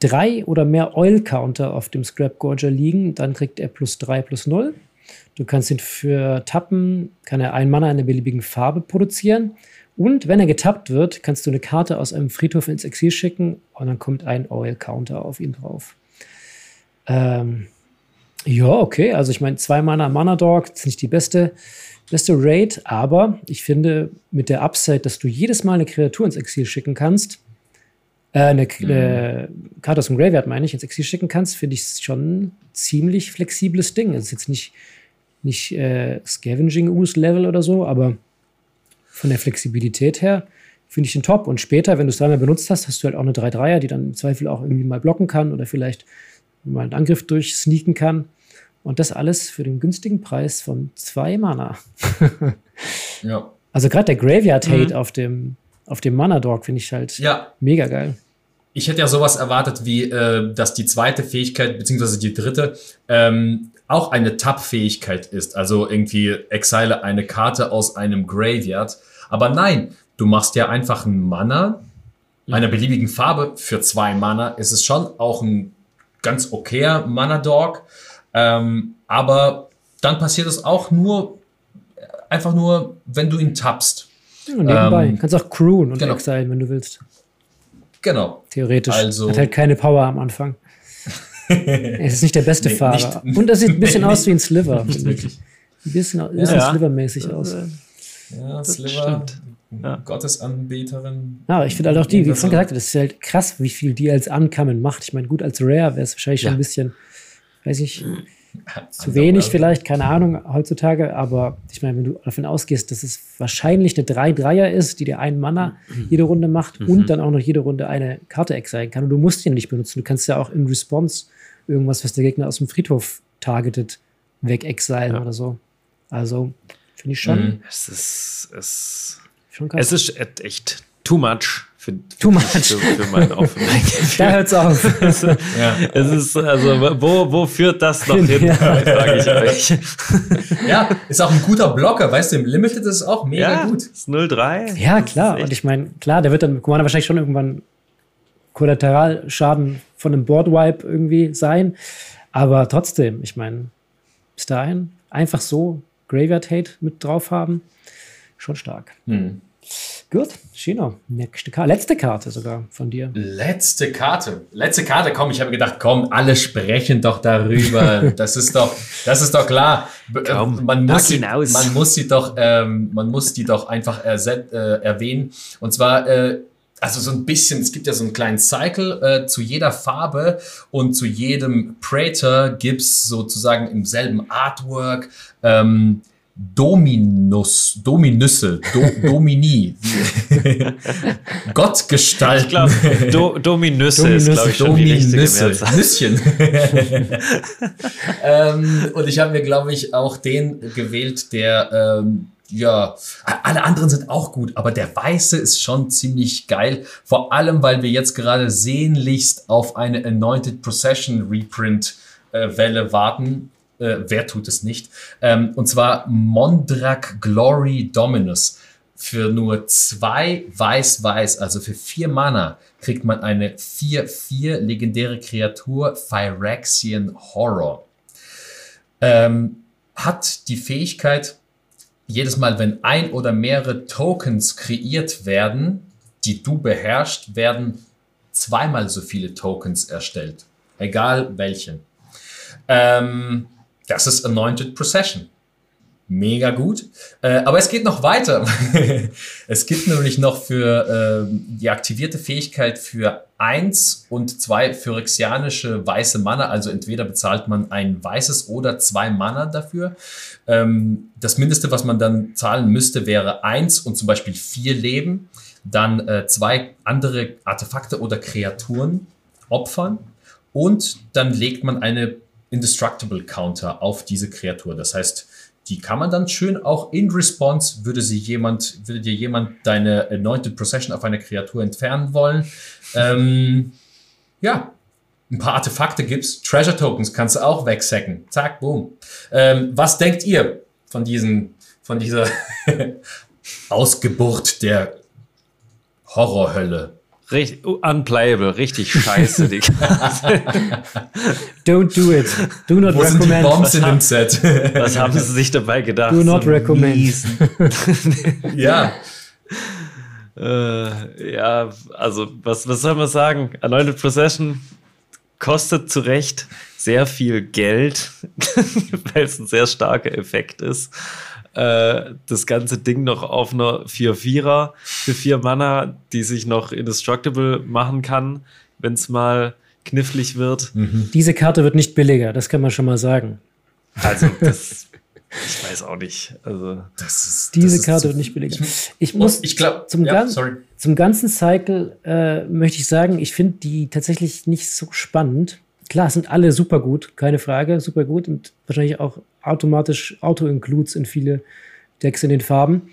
drei oder mehr Oil-Counter auf dem Scrap Gorger liegen, dann kriegt er plus 3 plus 0. Du kannst ihn für Tappen, kann er ein Mana einer beliebigen Farbe produzieren. Und wenn er getappt wird, kannst du eine Karte aus einem Friedhof ins Exil schicken und dann kommt ein Oil-Counter auf ihn drauf. Ähm, ja, okay. Also ich meine, zwei Mana Mana Dog ist nicht die beste, beste Raid, aber ich finde mit der Upside, dass du jedes Mal eine Kreatur ins Exil schicken kannst, äh, eine, mhm. eine Karte aus dem Graveyard, meine ich, ins Exil schicken kannst, finde ich schon ein ziemlich flexibles Ding. Es ist jetzt nicht, nicht äh, Scavenging-Ooze-Level oder so, aber von der Flexibilität her finde ich den top. Und später, wenn du es dreimal benutzt hast, hast du halt auch eine 3-3er, die dann im Zweifel auch irgendwie mal blocken kann oder vielleicht mal einen Angriff durchsneaken kann. Und das alles für den günstigen Preis von zwei Mana. ja. Also gerade der Graveyard Hate mhm. auf dem, auf dem Mana Dog finde ich halt ja. mega geil. Ich hätte ja sowas erwartet, wie äh, dass die zweite Fähigkeit, beziehungsweise die dritte, ähm, auch eine Tap-Fähigkeit ist. Also irgendwie exile eine Karte aus einem Graveyard. Aber nein, du machst ja einfach einen Mana einer beliebigen Farbe für zwei Mana. Es ist schon auch ein ganz okayer Mana Dog. Ähm, aber dann passiert es auch nur, einfach nur, wenn du ihn tappst. Ja, nebenbei. Ähm, kannst auch crewen und genau. exilen, wenn du willst. Genau. Theoretisch. Also, Hat halt keine Power am Anfang. es ist nicht der beste nee, Fahrer. Nicht, und das sieht ein bisschen nee, aus wie ein Sliver. Nicht wirklich. Ein bisschen, ein bisschen ja. Sliver-mäßig aus. Ja, das Sliver. Ja. Gottesanbeterin. Ja, ich finde halt auch die, wie Frank gesagt hat, das ist halt krass, wie viel die als Ankommen macht. Ich meine, gut, als Rare wäre es wahrscheinlich ja. schon ein bisschen, weiß ich, zu wenig vielleicht, keine Ahnung, heutzutage. Aber ich meine, wenn du davon ausgehst, dass es wahrscheinlich eine 3-3er ist, die dir einen Mana jede Runde macht mhm. und dann auch noch jede Runde eine Karte exilen kann. Und du musst ihn nicht benutzen. Du kannst ja auch in Response irgendwas, was der Gegner aus dem Friedhof targetet, weg exilen ja. oder so. Also, finde ich schon. Mhm. Es ist, es, schon es ist echt too much für, Too much. Für, für mein Da hört's auf. ja. Es ist, also, wo, wo führt das noch hin, ja. frage ich euch. ja, ist auch ein guter Blocker, weißt du, im Limited ist es auch mega ja, gut. Ist 0-3. Ja, klar. Und ich meine, klar, der wird dann Commander wahrscheinlich schon irgendwann Kollateralschaden von einem Boardwipe irgendwie sein. Aber trotzdem, ich meine, bis dahin einfach so Graveyard Hate mit drauf haben, schon stark. Hm. Gut, Chino, nächste Karte, letzte Karte sogar von dir. Letzte Karte, letzte Karte, komm, ich habe gedacht, komm, alle sprechen doch darüber. das ist doch, das ist doch klar. Komm, man, muss sie, man muss sie doch, ähm, man muss die doch einfach äh, erwähnen. Und zwar, äh, also so ein bisschen, es gibt ja so einen kleinen Cycle äh, zu jeder Farbe und zu jedem Praetor gibt es sozusagen im selben Artwork ähm, Dominus, Dominüsse, Do, Domini, Gottgestalten. Ich glaube, Do, Dominüsse, Dominüsse ist, glaube ich, schon Dominüsse, Nüsschen. ähm, und ich habe mir, glaube ich, auch den gewählt, der, ähm, ja, alle anderen sind auch gut, aber der Weiße ist schon ziemlich geil. Vor allem, weil wir jetzt gerade sehnlichst auf eine Anointed Procession Reprint äh, Welle warten äh, wer tut es nicht? Ähm, und zwar Mondrak Glory Dominus. Für nur zwei Weiß-Weiß, also für vier Mana, kriegt man eine 4-4 legendäre Kreatur Phyrexian Horror. Ähm, hat die Fähigkeit, jedes Mal, wenn ein oder mehrere Tokens kreiert werden, die du beherrschst, werden zweimal so viele Tokens erstellt. Egal welche. Ähm, das ist Anointed Procession. Mega gut. Äh, aber es geht noch weiter. es gibt nämlich noch für äh, die aktivierte Fähigkeit für eins und zwei phyrexianische weiße Mana. Also entweder bezahlt man ein weißes oder zwei Mana dafür. Ähm, das Mindeste, was man dann zahlen müsste, wäre eins und zum Beispiel vier Leben. Dann äh, zwei andere Artefakte oder Kreaturen opfern. Und dann legt man eine Indestructible Counter auf diese Kreatur. Das heißt, die kann man dann schön auch in Response, würde sie jemand, würde dir jemand deine Anointed Procession auf eine Kreatur entfernen wollen. Ähm, ja, ein paar Artefakte gibst, Treasure Tokens kannst du auch wegsacken. Zack, boom. Ähm, was denkt ihr von diesen, von dieser Ausgeburt der Horrorhölle? Richtig, unplayable, richtig scheiße, die Don't do it. Do not Wo sind die recommend. Bombs in dem Set? Was haben sie sich dabei gedacht? Do not So recommend. ja, Äh, ja, also was, was soll man sagen? Anointed Procession kostet zu Recht sehr viel Geld, weil es ein sehr starker Effekt ist. Äh, das ganze Ding noch auf einer 4-4er für 4 Mana, die sich noch indestructible machen kann, wenn es mal knifflig wird. Diese Karte wird nicht billiger, das kann man schon mal sagen. Also, das, ich weiß auch nicht. Also, das ist. Diese das ist Karte so- wird nicht billiger. Ich muss ich glaube, zum, ja, gan sorry. zum ganzen Cycle äh, möchte ich sagen, ich finde die tatsächlich nicht so spannend. Klar, sind alle super gut, keine Frage, super gut und wahrscheinlich auch automatisch Auto-Includes in viele Decks in den Farben.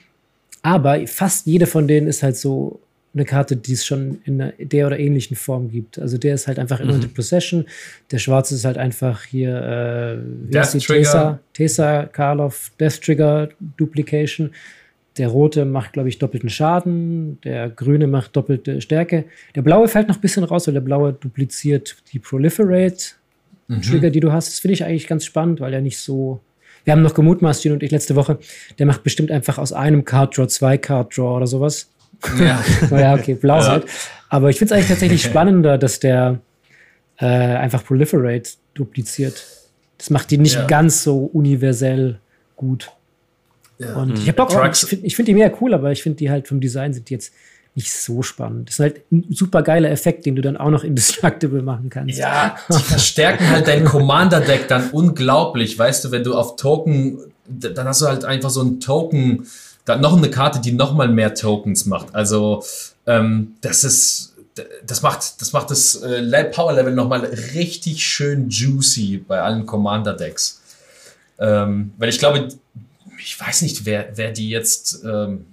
Aber fast jede von denen ist halt so eine Karte, die es schon in der oder ähnlichen Form gibt. Also der ist halt einfach immer Mhm. in Possession. Der schwarze ist halt einfach hier äh? Death Trigger. Tesa, Tesa Karlov Death Trigger Duplication. Der rote macht, glaube ich, doppelten Schaden. Der grüne macht doppelte Stärke. Der blaue fällt noch ein bisschen raus, weil der blaue dupliziert die Proliferate Mhm. Die du hast. Das finde ich eigentlich ganz spannend, weil er nicht so. Wir haben noch gemutmaßt, Gino und ich letzte Woche, der macht bestimmt einfach aus einem Card Draw zwei Card Draw oder sowas. Ja. Naja, okay, blau halt. Aber ich finde es eigentlich tatsächlich spannender, dass der äh, einfach Proliferate dupliziert. Das macht die nicht Ja. ganz so universell gut. Ja. Und ich habe Bock, drauf. Ich finde find die mehr cool, aber ich finde die halt vom Design sind die jetzt nicht so spannend. Das ist halt ein super geiler Effekt, den du dann auch noch indestructible machen kannst. Ja, die verstärken halt dein Commander-Deck dann unglaublich. Weißt du, wenn du auf Token, dann hast du halt einfach so ein Token, dann noch eine Karte, die noch mal mehr Tokens macht. Also ähm, das ist, das macht, das macht das äh, Le- Power-Level noch mal richtig schön juicy bei allen Commander-Decks. Ähm, weil ich glaube, ich weiß nicht, wer, wer die jetzt ähm,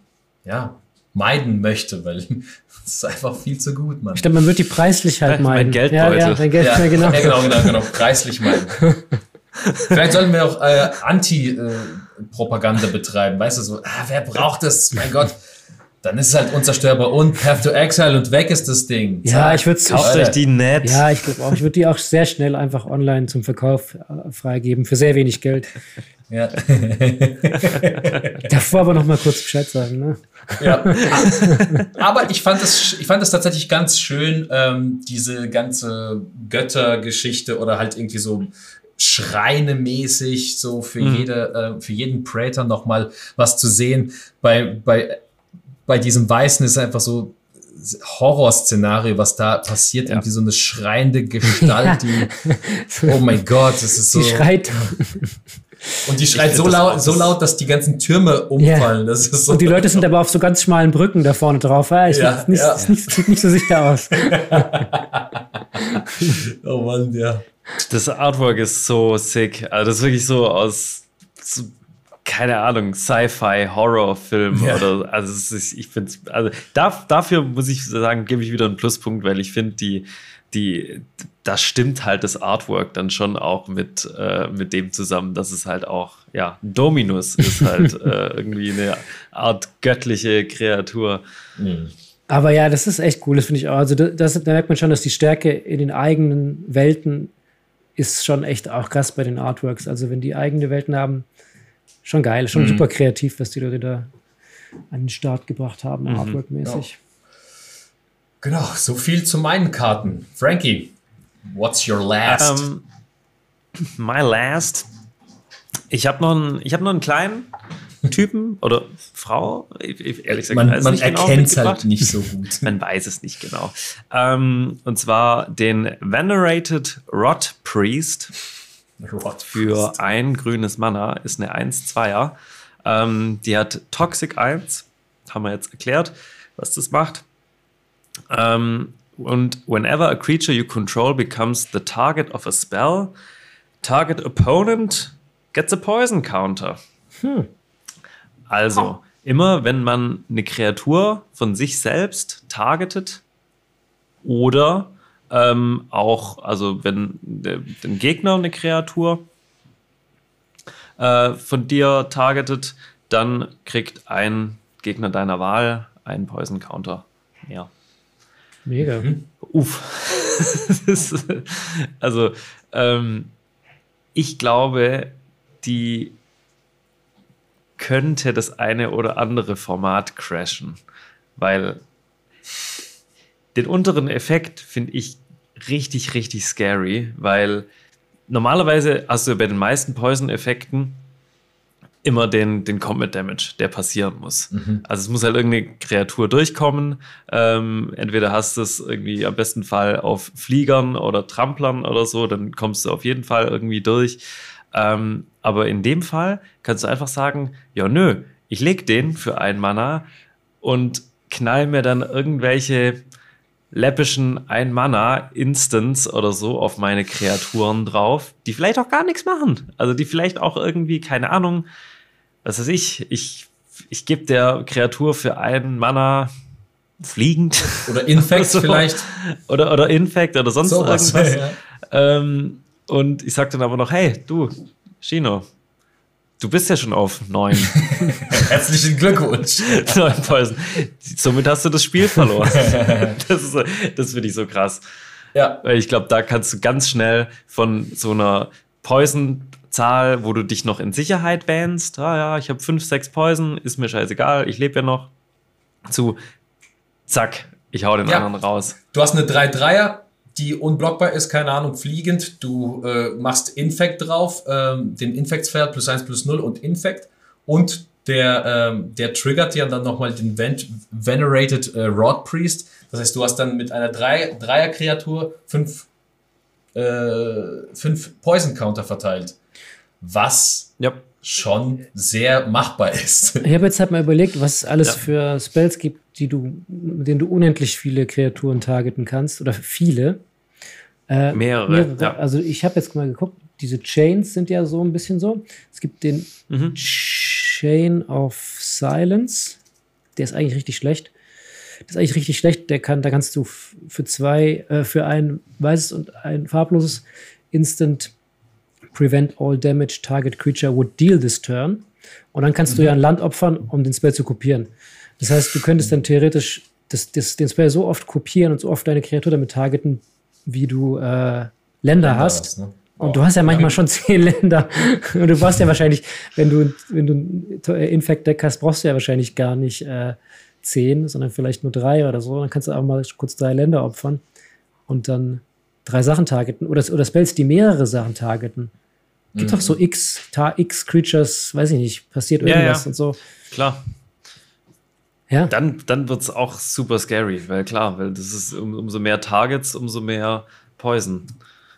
ja, meiden möchte, weil es ist einfach viel zu gut, Mann. Ich glaube, man wird die preislich halt Mein meinen. Geldbeutel. Ja, ja, dein Geld, ja, genau. Ja, genau, genau, genau. Preislich meinen. Vielleicht sollten wir auch äh, Anti-Propaganda betreiben. Weißt du, so, ah, wer braucht das? Mein Gott. Dann ist es halt unzerstörbar und Path to Exile und weg ist das Ding. Ja, Zack. ich würde es kauft euch die nett. Ja, ich glaube auch. Ich würde die auch sehr schnell einfach online zum Verkauf äh, freigeben für sehr wenig Geld. Ja. Davor aber noch mal kurz Bescheid sagen. Ne? ja. Aber ich fand es, ich fand es tatsächlich ganz schön, ähm, diese ganze Göttergeschichte oder halt irgendwie so Schreine-mäßig, so für Mhm. jede, äh, für jeden Praetor noch mal was zu sehen. Bei, bei, bei diesem Weißen ist einfach so Horrorszenario, was da passiert, Ja. irgendwie so eine schreiende Gestalt, die, oh mein Gott, das ist so. Die schreit. und die schreit so laut, so laut, dass die ganzen Türme umfallen. Das ist so. Und die Leute sind aber auf so ganz schmalen Brücken da vorne drauf. Ja, ich Ja, ja, nicht, ja. Ist nicht, sieht nicht so sicher aus. oh Mann, ja. Das Artwork ist so sick. Also das ist wirklich so aus, so, keine Ahnung, Sci-Fi-Horror-Film Ja. oder also ist, ich finde also da, dafür muss ich sagen, gebe ich wieder einen Pluspunkt, weil ich finde die die da stimmt halt das Artwork dann schon auch mit äh, mit dem zusammen, dass es halt auch ja Dominus ist halt äh, irgendwie eine Art göttliche Kreatur. Aber ja, das ist echt cool, das finde ich auch. Also das, das, da merkt man schon, dass die Stärke in den eigenen Welten ist schon echt auch krass bei den Artworks. Also wenn die eigene Welten haben, schon geil, schon super kreativ, was die Leute da an den Start gebracht haben, Artwork-mäßig. Genau, so viel zu meinen Karten. Frankie, what's your last? Ähm, my last. Ich habe noch, einen- ich hab noch einen kleinen Typen oder Frau. Ich, ich, ehrlich gesagt, man man genau erkennt es halt nicht so gut. Man weiß es nicht genau. Ähm, und zwar den Venerated Rot Priest Rot für ein grünes Mana. Ist eine 1-2er. Ähm, die hat Toxic 1. Haben wir jetzt erklärt, was das macht. Ähm, und whenever a creature you control becomes the target of a spell, target opponent gets a poison counter. Also, immer wenn man eine Kreatur von sich selbst targetet oder Ähm, auch, also wenn der, den Gegner eine Kreatur äh, von dir targetet, dann kriegt ein Gegner deiner Wahl einen Poison Counter mehr. Mega. Mhm. Uff. also, ähm, ich glaube, die könnte das eine oder andere Format crashen, weil den unteren Effekt finde ich richtig, richtig scary, weil normalerweise hast du bei den meisten Poison-Effekten immer den, den Combat Damage, der passieren muss. Mhm. Also es muss halt irgendeine Kreatur durchkommen. Ähm, entweder hast du es irgendwie am besten Fall auf Fliegern oder Tramplern oder so, dann kommst du auf jeden Fall irgendwie durch. Ähm, aber in dem Fall kannst du einfach sagen, ja nö, ich leg den für ein Mana und knall mir dann irgendwelche läppischen ein Mana Instants oder so auf meine Kreaturen drauf, die vielleicht auch gar nichts machen. Also die vielleicht auch irgendwie, keine Ahnung, was weiß ich, ich, ich gebe der Kreatur für einen Mana fliegend. Oder Infect so. vielleicht. Oder, oder Infect oder sonst so irgendwas. Was, ja. ähm, und ich sag dann aber noch, hey, du, Shino, du bist ja schon auf neun. Herzlichen Glückwunsch. neun Poison. Somit hast du das Spiel verloren. das ist, das finde ich so krass. Ja. Weil ich glaube, da kannst du ganz schnell von so einer Poison-Zahl, wo du dich noch in Sicherheit wähnst, ah ja, ich habe fünf, sechs Poison, ist mir scheißegal, ich lebe ja noch, zu zack, ich hau den ja. anderen raus. Du hast eine 3-3er, die unblockbar ist, keine Ahnung, fliegend. Du äh, machst Infect drauf, ähm, den Infect-Spell plus 1 plus 0 und Infect. Und der, ähm, der triggert ja dann nochmal den Ven Venerated äh, Rod Priest. Das heißt, du hast dann mit einer Dreier-Kreatur fünf, äh, fünf Poison-Counter verteilt. Was ja. schon sehr machbar ist. Ich habe jetzt halt mal überlegt, was es alles ja. für Spells gibt, die du, mit denen du unendlich viele Kreaturen targeten kannst. Oder viele. Äh, mehrere. mehrere. Ja. Also ich habe jetzt mal geguckt, diese Chains sind ja so ein bisschen so. Es gibt den mhm. Chain of Silence. Der ist eigentlich richtig schlecht. Das ist eigentlich richtig schlecht. Der kann, da kannst du für zwei, äh, für ein weißes und ein farbloses Instant prevent all damage target creature would deal this turn. Und dann kannst mhm. du ja ein Land opfern, um den Spell zu kopieren. Das heißt, du könntest dann theoretisch das, das, den Spell so oft kopieren und so oft deine Kreatur damit targeten, wie du äh, Länder, Länder hast. hast ne? Und du hast ja manchmal schon zehn Länder. Und du brauchst ja wahrscheinlich, wenn du, wenn du ein Infect-Deck hast, brauchst du ja wahrscheinlich gar nicht äh, zehn, sondern vielleicht nur drei oder so. Dann kannst du auch mal kurz drei Länder opfern und dann drei Sachen targeten. Oder, oder Spells, die mehrere Sachen targeten. Gibt mhm. doch so X, X Creatures, weiß ich nicht, passiert irgendwas ja, ja. und so. Klar. Ja. Dann, dann wird es auch super scary, weil klar, weil das ist um, umso mehr Targets, umso mehr Poison.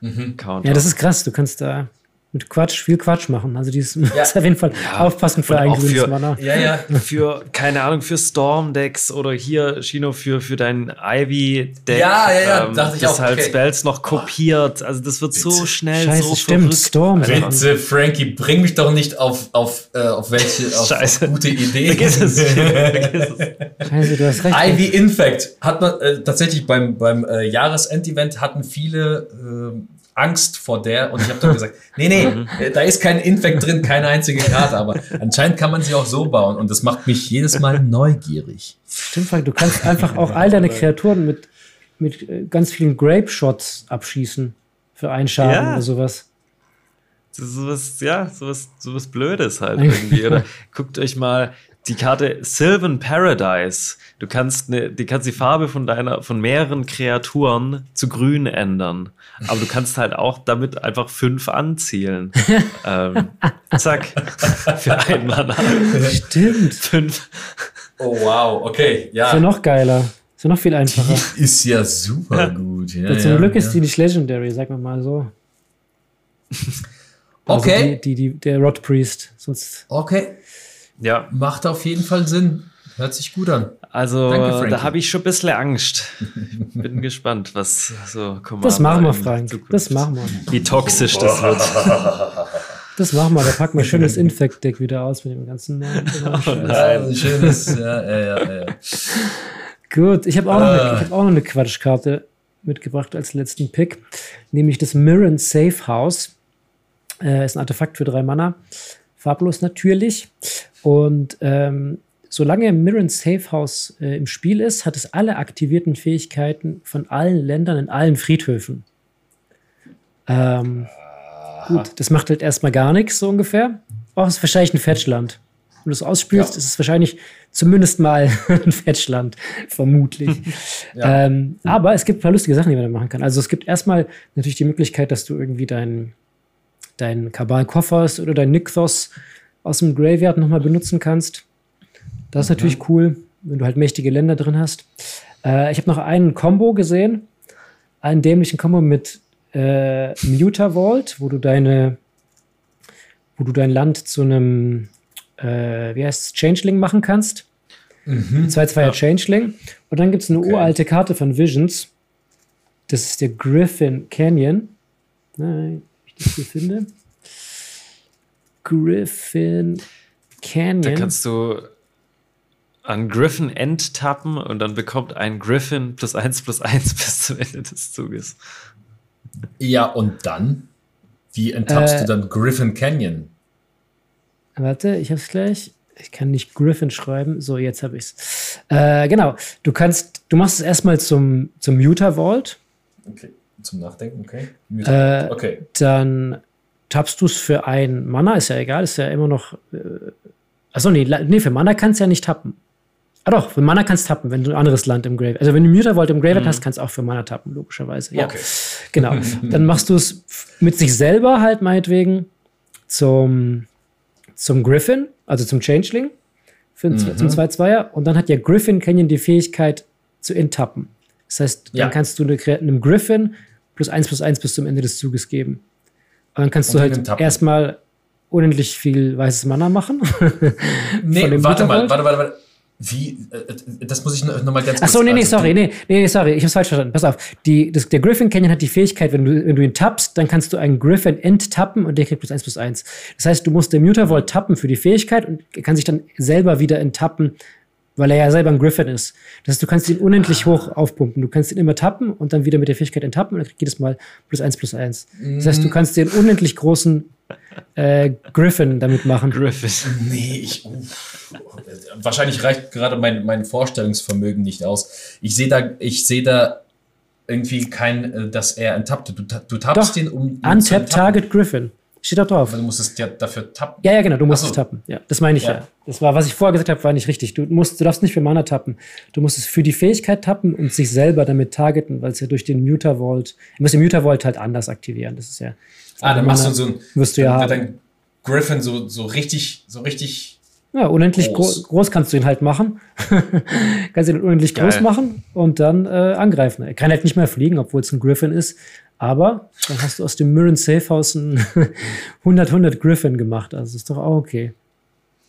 Mhm. Ja, das ist krass. Du kannst da mit Quatsch, viel Quatsch machen. Also dieses ja. muss auf jeden Fall ja. aufpassen für ein grünes Mana. Ja, ja, für, keine Ahnung, für Storm-Decks oder hier, Chino, für, für dein Ivy-Deck. Ja, ja, ja, ähm, dachte ich das auch. halt okay. Spells noch kopiert. Also das wird Bitte. so schnell Scheiße, so stimmt, verrückt. Storm. Bitte, Frankie, bring mich doch nicht auf, auf, äh, auf welche auf, Scheiße. Auf gute Idee. Vergiss es. Vergiss es. Scheiße, du hast recht. Ivy Infect hat man äh, tatsächlich beim, beim äh, Jahresendevent hatten viele äh, Angst vor der und ich habe dann gesagt, nee, nee, mhm. äh, da ist kein Infekt drin, keine einzige Karte, aber anscheinend kann man sie auch so bauen und das macht mich jedes Mal neugierig. Stimmt, Frank, du kannst einfach auch all deine Kreaturen mit, mit äh, ganz vielen Grape-Shots abschießen für einen Schaden ja. oder sowas. Sowas, ja, sowas, sowas Blödes halt irgendwie. Oder guckt euch mal die Karte Sylvan Paradise. Du kannst, ne, die kannst die Farbe von deiner, von mehreren Kreaturen zu grün ändern. Aber du kannst halt auch damit einfach fünf anzielen. ähm, zack. Für einen Mana. Stimmt. Fünf. Oh wow, okay. Ja. Ist ja noch geiler. Ist ja noch viel einfacher. Die ist ja super gut. Ja, zum Glück ist die nicht Legendary, sag mal so. Also okay. Die, die, die, der Rod Priest. Sonst okay. Ja. Macht auf jeden Fall Sinn. Hört sich gut an. Also, Danke, da habe ich schon ein bisschen Angst. Bin gespannt, was so Commander Das machen wir, Frank. Das machen wir. Wie toxisch das wird. Das machen wir. Da packen wir schönes Infect-Deck wieder aus mit dem ganzen. oh nein, schönes. Ja, ja, ja, ja. Gut, ich habe auch, äh. hab auch noch eine Quatschkarte. mitgebracht als letzten Pick, nämlich das Mirren Safe House. Äh, ist ein Artefakt für drei Mana. Farblos natürlich. Und ähm, solange Mirren Safe House äh, im Spiel ist, hat es alle aktivierten Fähigkeiten von allen Ländern in allen Friedhöfen. Ähm, gut, das macht halt erstmal gar nichts, so ungefähr. Auch ist wahrscheinlich ein Fetchland. Wenn du es ausspielst, ja. ist es wahrscheinlich zumindest mal ein Fetchland, vermutlich. ja. ähm, aber es gibt ein paar lustige Sachen, die man da machen kann. Also es gibt erstmal natürlich die Möglichkeit, dass du irgendwie deinen dein Kabal-Koffers oder dein Nykthos aus dem Graveyard nochmal benutzen kannst. Das ist okay. natürlich cool, wenn du halt mächtige Länder drin hast. Äh, ich habe noch einen Combo gesehen, einen dämlichen Combo mit äh, Muta Vault, wo du deine, wo du dein Land zu einem, äh, wie heißt Changeling machen kannst. Mhm. Zwei Zweier ja. Changeling. Und dann gibt es eine okay. uralte Karte von Visions. Das ist der Griffin Canyon. Nein, ich hier finde. Griffin Canyon. Da kannst du an Griffin End tappen und dann bekommt ein Griffin plus eins plus eins bis zum Ende des Zuges. Ja, und dann? Wie enttappst äh, du dann Griffin Canyon? Warte, ich hab's gleich. Ich kann nicht Griffin schreiben. So, jetzt habe ich's. Äh, genau. Du kannst, du machst es erstmal zum, zum Muta Vault. Okay. Zum Nachdenken, okay. Äh, okay. Dann tappst du es für ein Mana, ist ja egal, ist ja immer noch. Äh, achso, nee, nee, für Mana kannst du ja nicht tappen. Ah doch, für Mana kannst du tappen, wenn du ein anderes Land im Grave. Also wenn du Muta Vault im Graveyard mhm. hast, kannst du auch für Mana tappen, logischerweise. Ja. Okay. Genau. Dann machst du es mit sich selber halt meinetwegen zum, zum Griffin, also zum Changeling, für, mhm. zum 2-2er. Und dann hat ja Griffin Canyon die Fähigkeit zu enttappen. Das heißt, ja. dann kannst du einem Griffin plus 1 plus 1 bis zum Ende des Zuges geben. Und dann kannst und du halt erstmal unendlich viel weißes Mana machen. nee, warte mal, warte, warte, warte. Wie, äh, das muss ich noch, noch mal ganz kurz Achso, nee, nee, sorry, nee, nee, sorry, ich hab's falsch verstanden. Pass auf. Die, das, der Griffin Canyon hat die Fähigkeit, wenn du, wenn du ihn tappst, dann kannst du einen Griffin enttappen und der kriegt plus 1 plus 1. Das heißt, du musst den Mutavolt tappen für die Fähigkeit und kann sich dann selber wieder enttappen, weil er ja selber ein Griffin ist. Das heißt, du kannst ihn unendlich hoch aufpumpen. Du kannst ihn immer tappen und dann wieder mit der Fähigkeit enttappen und er kriegt jedes Mal plus eins plus eins. Das heißt, du mm. kannst den unendlich großen äh, Griffin damit machen. Griffin. Nee, ich. Wahrscheinlich reicht gerade mein, mein Vorstellungsvermögen nicht aus. Ich sehe da, ich sehe da irgendwie kein, äh, dass er enttappt. Du, du tappst Doch, den um. um Untap Target Griffin. Steht da drauf. du musstest ja dafür tappen. Ja, ja, genau, du musst so. tappen. Ja, das meine ich ja. ja. Das war, was ich vorher gesagt habe, war nicht richtig. Du musst, du darfst nicht für Mana tappen. Du musst es für die Fähigkeit tappen und sich selber damit targeten, weil es ja durch den Muta Vault, du musst den Muta Vault halt anders aktivieren. Das ist ja. Ah, dann machst du so ein, wirst du ja dann, dann Griffin so, so richtig, so richtig. Ja, unendlich groß, groß kannst du ihn halt machen. kannst ihn unendlich Geil. groß machen und dann äh, angreifen. Er kann halt nicht mehr fliegen, obwohl es ein Griffin ist. Aber dann hast du aus dem Mirren Safe House ein 100-100 Griffin gemacht. Also ist doch auch okay.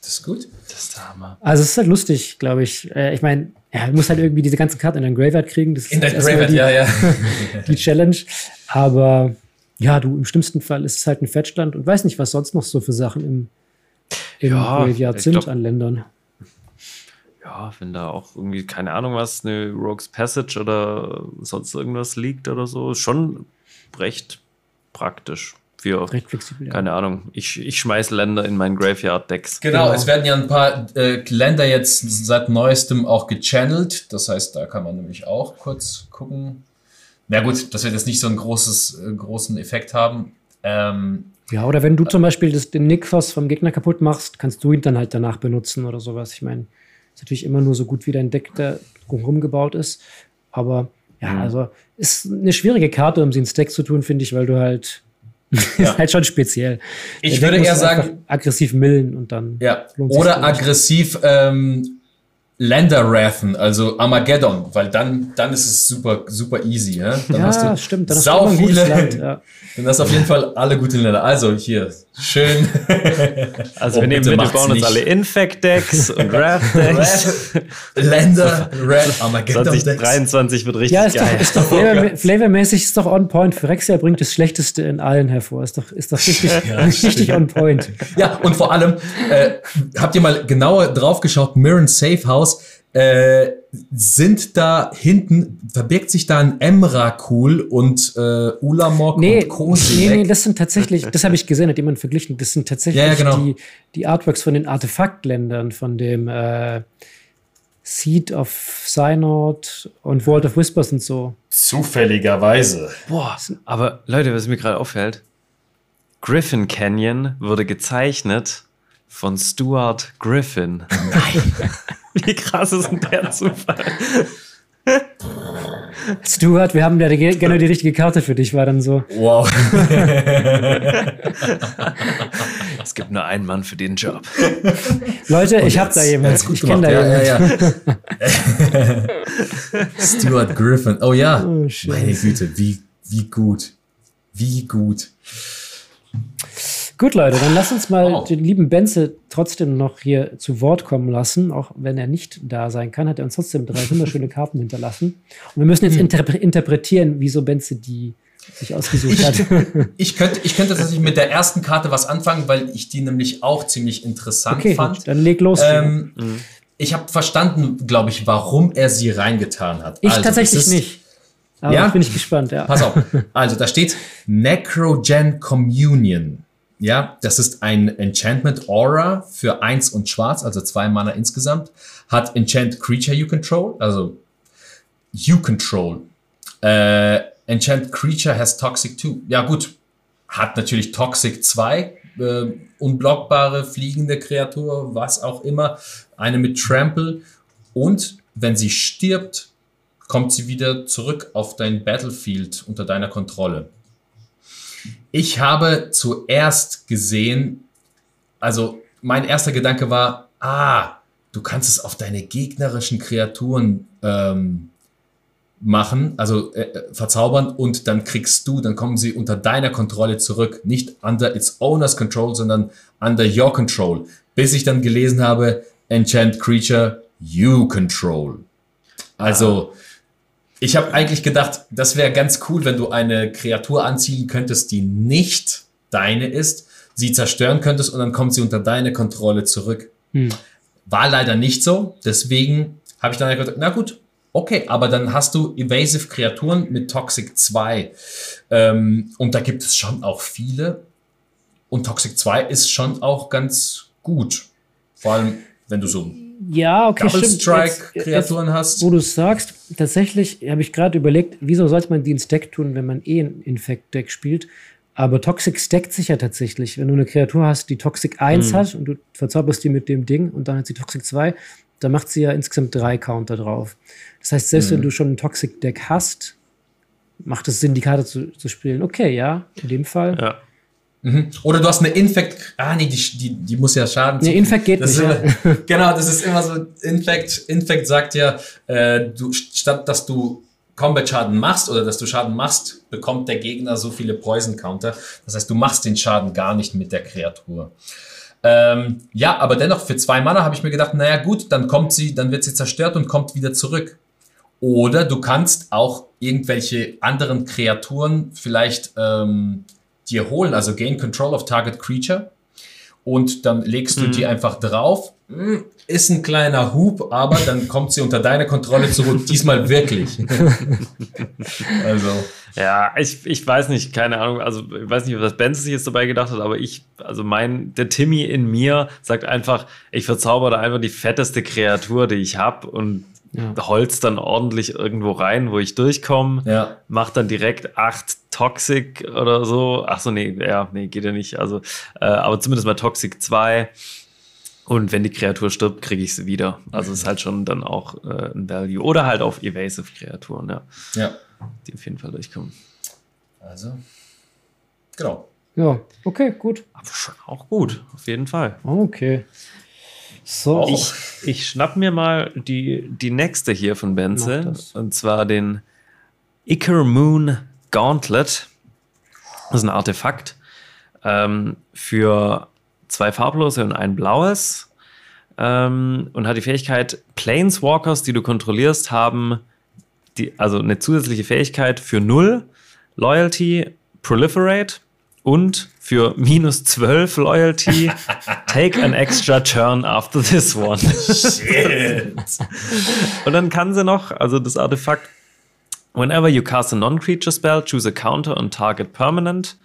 Das ist gut. Das ist der Hammer. Also es ist halt lustig, glaube ich. Äh, ich meine, ja, du musst halt irgendwie diese ganzen Karten in dein Graveyard kriegen. Das in dein Graveyard, die, ja, ja. die Challenge. Aber ja, du, im schlimmsten Fall ist es halt ein Fettstand und weiß nicht, was sonst noch so für Sachen im, im ja, Graveyard sind glaub, an Ländern. Ja, wenn da auch irgendwie, keine Ahnung was, eine Rogue's Passage oder sonst irgendwas liegt oder so, schon recht praktisch. Für, recht flexibel, ja. keine Ahnung, ich, ich schmeiß Länder in meinen Graveyard-Decks. Genau, genau, es werden ja ein paar äh, Länder jetzt seit neuestem auch gechannelt. Das heißt, da kann man nämlich auch kurz gucken. Na gut, das wird jetzt nicht so einen großes, äh, großen Effekt haben. Ähm, ja, oder wenn du zum Beispiel das, den Nickfoss vom Gegner kaputt machst, kannst du ihn dann halt danach benutzen oder sowas. Ich meine, ist natürlich immer nur so gut wie dein Deck da drumherum gebaut ist. Aber ja, mhm. also ist eine schwierige Karte, um sie ins Deck zu tun, finde ich, weil du halt ja. ist halt schon speziell. Ich Der würde eher sagen aggressiv millen und dann ja oder aggressiv ähm, Länder-Rathen, also Armageddon, weil dann, dann ist es super, super easy. Ja, dann ja hast du stimmt. Dann sau hast du viele, Land, ja. dann hast du auf jeden Fall alle guten Länder. Also hier, schön. Also oh, wir nehmen mit, wir bauen uns alle Infect-Decks und Wrath-Decks. Länder, Wrath, Armageddon 2023 wird richtig ja, ist geil. Doch, ist doch flavor, flavormäßig ist doch on point. Phyrexia bringt das Schlechteste in allen hervor. Ist doch, ist doch richtig, ja, richtig on point. Ja, und vor allem, äh, habt ihr mal genauer drauf geschaut, Mirren Safe House, äh, sind da hinten, verbirgt sich da ein Emrakul und äh, Ulamog Nee, und Kosilek? nee, nee, das sind tatsächlich, das habe ich gesehen, hat jemand verglichen, das sind tatsächlich Ja, ja, genau. die, die Artworks von den Artefaktländern, von dem äh, Seed of Synod und World of Whispers und so. Zufälligerweise. Boah, aber Leute, was mir gerade auffällt, Griffin Canyon wurde gezeichnet von Stuart Griffin. Nein. Wie krass ist denn der Zufall? Stuart, wir haben ja die, gerne die richtige Karte für dich, war dann so. Wow. Es gibt nur einen Mann für den Job. Leute, ich habe da jemanden. Ich kenne gemacht. da Ja, jemanden. ja, ja. Stuart Griffin. Oh ja. Oh. Meine Güte, wie, wie gut. Wie gut. Gut, Leute, dann lasst uns mal Wow. den lieben Benze trotzdem noch hier zu Wort kommen lassen. Auch wenn er nicht da sein kann, hat er uns trotzdem drei wunderschöne Karten hinterlassen. Und wir müssen Hm. jetzt interpre interpretieren, wieso Benze die sich ausgesucht hat. Ich könnte, ich könnte tatsächlich mit der ersten Karte was anfangen, weil ich die nämlich auch ziemlich interessant Okay, fand. gut, dann leg los. Ähm, Ich habe verstanden, glaube ich, warum er sie reingetan hat. ich Also, tatsächlich ist- nicht. Aber Ja? jetzt bin ich gespannt, ja. Pass auf. Also da steht Necrogen Communion. Ja, das ist ein Enchantment Aura für eins und schwarz, also zwei Mana insgesamt. Hat Enchant Creature you control, also you control. Äh, Enchant Creature has Toxic 2. Ja gut, hat natürlich Toxic 2, äh, unblockbare fliegende Kreatur, was auch immer. Eine mit Trample. Und wenn sie stirbt, kommt sie wieder zurück auf dein Battlefield unter deiner Kontrolle. Ich habe zuerst gesehen, also mein erster Gedanke war, ah, du kannst es auf deine gegnerischen Kreaturen ähm, machen, also äh, äh, verzaubern und dann kriegst du, dann kommen sie unter deiner Kontrolle zurück. Nicht under its owner's control, sondern under your control. Bis ich dann gelesen habe, Enchant Creature, you control. Also, ich habe eigentlich gedacht, das wäre ganz cool, wenn du eine Kreatur anziehen könntest, die nicht deine ist, sie zerstören könntest und dann kommt sie unter deine Kontrolle zurück. Hm. War leider nicht so, deswegen habe ich dann gedacht, na gut, okay, aber dann hast du Evasive Kreaturen mit Toxic 2 ähm, und da gibt es schon auch viele und Toxic 2 ist schon auch ganz gut, vor allem wenn du so Ja, okay, Double stimmt. Strike jetzt- Kreaturen hast. Wo du sagst, tatsächlich habe ich gerade überlegt, wieso sollte man die ins Deck tun, wenn man eh ein Infect-Deck spielt. Aber Toxic stackt sich ja tatsächlich. Wenn du eine Kreatur hast, die Toxic 1 hat und du verzauberst die mit dem Ding und dann hat sie Toxic 2, dann macht sie ja insgesamt drei Counter drauf. Das heißt, selbst wenn du schon ein Toxic-Deck hast, macht es Sinn, die Karte zu, zu spielen. Okay, ja, in dem Fall. Ja. Mhm. Oder du hast eine Infect. Ah, nee, die, die, die muss ja Schaden. Nee. Infect geht das nicht, Ist immer, genau, das ist immer so. Infect, Infect sagt ja, äh, du, statt dass du Combat-Schaden machst oder dass du Schaden machst, bekommt der Gegner so viele Poison-Counter. Das heißt, du machst den Schaden gar nicht mit der Kreatur. Ähm, ja, aber dennoch für zwei Mana habe ich mir gedacht, naja gut, dann kommt sie, dann wird sie zerstört und kommt wieder zurück. Oder du kannst auch irgendwelche anderen Kreaturen vielleicht ähm, dir holen, also gain control of target creature. Und dann legst du die einfach drauf. Hm, Ist ein kleiner Hub, aber dann kommt sie unter deine Kontrolle zurück. Diesmal wirklich. also, Ja, ich, ich weiß nicht, keine Ahnung, also ich weiß nicht, was Ben sich jetzt dabei gedacht hat, aber ich, also mein, der Timmy in mir sagt einfach, ich verzauber da einfach die fetteste Kreatur, die ich habe und Ja. holz dann ordentlich irgendwo rein, wo ich durchkomme, ja. mach dann direkt acht Toxic oder so. Ach so, nee, ja, nee, geht ja nicht. Also, äh, aber zumindest mal Toxic 2. Und wenn die Kreatur stirbt, kriege ich sie wieder. Also ist halt schon dann auch äh, ein Value. Oder halt auf Evasive-Kreaturen, ja, Ja. die auf jeden Fall durchkommen. Also, genau. Ja, okay, gut. Aber schon auch gut, auf jeden Fall. Okay. So, Ich, ich schnapp mir mal die, die nächste hier von Benze. Und zwar den Icar Moon Gauntlet. Das ist ein Artefakt ähm, für zwei farblose und ein blaues. Ähm, und hat die Fähigkeit, Planeswalkers, die du kontrollierst, haben die, also eine zusätzliche Fähigkeit für null Loyalty, Proliferate Und für minus 12 Loyalty, take an extra turn after this one. Shit. Und dann kann sie noch, also das Artefakt, whenever you cast a non-creature spell, choose a counter on target permanent.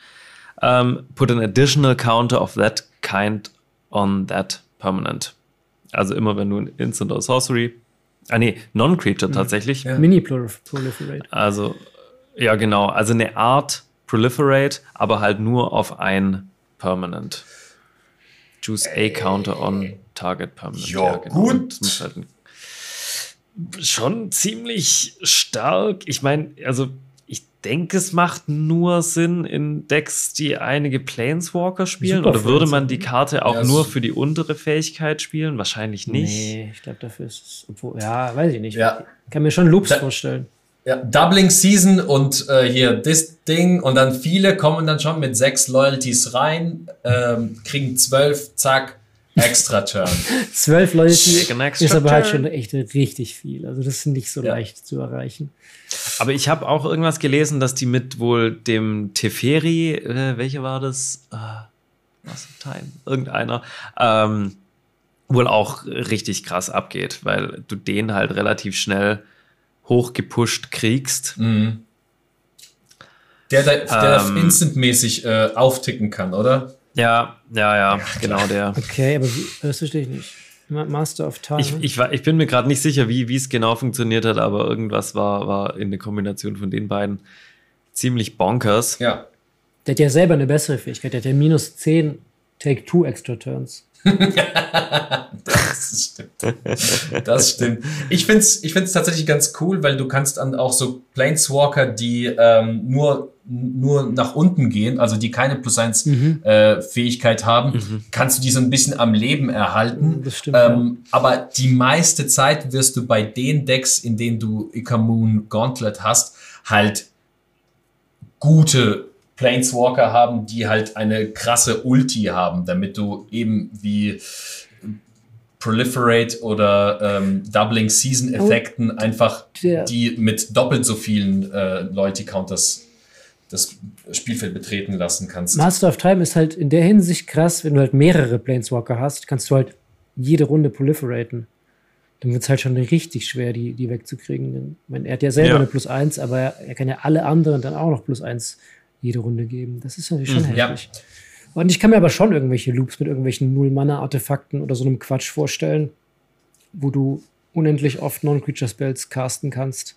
Um, put an additional counter of that kind on that permanent. Also immer wenn du ein Instant oder Sorcery. Ah nee, Non-Creature mhm. tatsächlich. Ja. Mini-Proliferate. Also, ja, genau. Also eine Art Proliferate, aber halt nur auf ein Permanent. Choose a counter on target permanent. Jo, ja, genau. gut. Das muss halt ein, schon ziemlich stark. Ich meine, also denke, es macht nur Sinn in Decks, die einige Planeswalker spielen. Super oder würde man die Karte auch ja, nur für die untere Fähigkeit spielen? Wahrscheinlich nicht. Nee, ich glaube, dafür ist es. Obwohl, ja, weiß ich nicht. Ja. Ich kann mir schon Loops da, vorstellen. Ja, Doubling Season und äh, hier das Ding und dann viele kommen dann schon mit sechs Loyalties rein, ähm, kriegen zwölf, zack, Extra Turn. Zwölf Loyalty ist aber halt schon echt richtig viel. Also das ist nicht so ja. leicht zu erreichen. Aber ich habe auch irgendwas gelesen, dass die mit wohl dem Teferi, äh, welche war das? Äh, was Time? Irgendeiner. Ähm, wohl auch richtig krass abgeht, weil du den halt relativ schnell hochgepusht kriegst. Mhm. Der, der, der ähm, instantmäßig äh, aufticken kann, oder? Ja, ja, ja, genau der. Okay, aber wie, das verstehe ich nicht. Master of Time. Ich, ich, war, ich bin mir gerade nicht sicher, wie es genau funktioniert hat, aber irgendwas war, war in der Kombination von den beiden ziemlich bonkers. Ja. Der hat ja selber eine bessere Fähigkeit. Der hat ja minus 10 Take-Two Extra Turns. das stimmt. Das stimmt. Ich finde es ich find's tatsächlich ganz cool, weil du kannst dann auch so Planeswalker, die ähm, nur, nur nach unten gehen, also die keine Plus 1 mhm. äh, Fähigkeit haben, mhm. kannst du die so ein bisschen am Leben erhalten. Das stimmt, ähm, ja. Aber die meiste Zeit wirst du bei den Decks, in denen du Ikamoon Gauntlet hast, halt gute Planeswalker haben, die halt eine krasse Ulti haben, damit du eben wie Proliferate oder ähm, Doubling Season Effekten oh, einfach der. die mit doppelt so vielen äh, Loyalty-Counters das Spielfeld betreten lassen kannst. Master of Time ist halt in der Hinsicht krass, wenn du halt mehrere Planeswalker hast, kannst du halt jede Runde proliferaten. Dann wird es halt schon richtig schwer, die, die wegzukriegen. Meine, er hat ja selber ja. eine Plus 1, aber er, er, kann ja alle anderen dann auch noch Plus 1 jede Runde geben. Das ist natürlich schon mhm, heftig. Ja. Und ich kann mir aber schon irgendwelche Loops mit irgendwelchen Null-Mana-Artefakten oder so einem Quatsch vorstellen, wo du unendlich oft Non-Creature-Spells casten kannst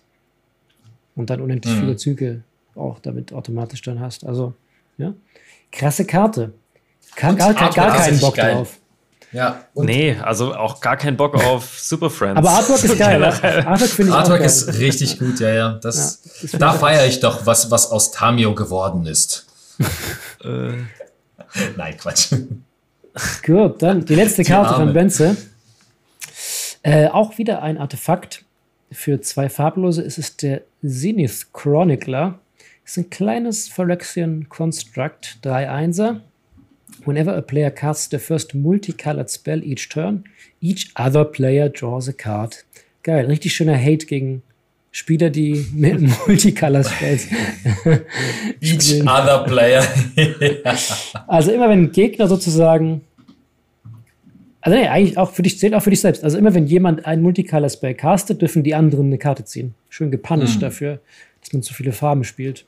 und dann unendlich mhm. viele Züge auch damit automatisch dann hast. Also, ja. Krasse Karte. Kann, gar, gar, gar keinen Bock geil. drauf. Ja. nee, also auch gar keinen Bock auf Super Friends. Aber Artwork ist geil. Artwork, ich Artwork ist richtig gut, ja, ja. Das, ja, das da feiere ich doch, was, was aus Tamio geworden ist. Äh. Nein, Quatsch. Gut, dann die letzte Karte von Benze. Äh, auch wieder ein Artefakt. Für zwei farblose ist es der Zenith Chronicler. Ist ein kleines Phyrexian Construct, 3-1er. Whenever a player casts the first multicolored spell each turn, each other player draws a card. Geil, richtig schöner Hate gegen Spieler, die mit Multicolor Spells Each other player. also immer wenn ein Gegner sozusagen also nee, eigentlich auch für dich zählt auch für dich selbst. Also immer wenn jemand ein Multicolor Spell castet, dürfen die anderen eine Karte ziehen. Schön gepunished hm. dafür, dass man zu viele Farben spielt.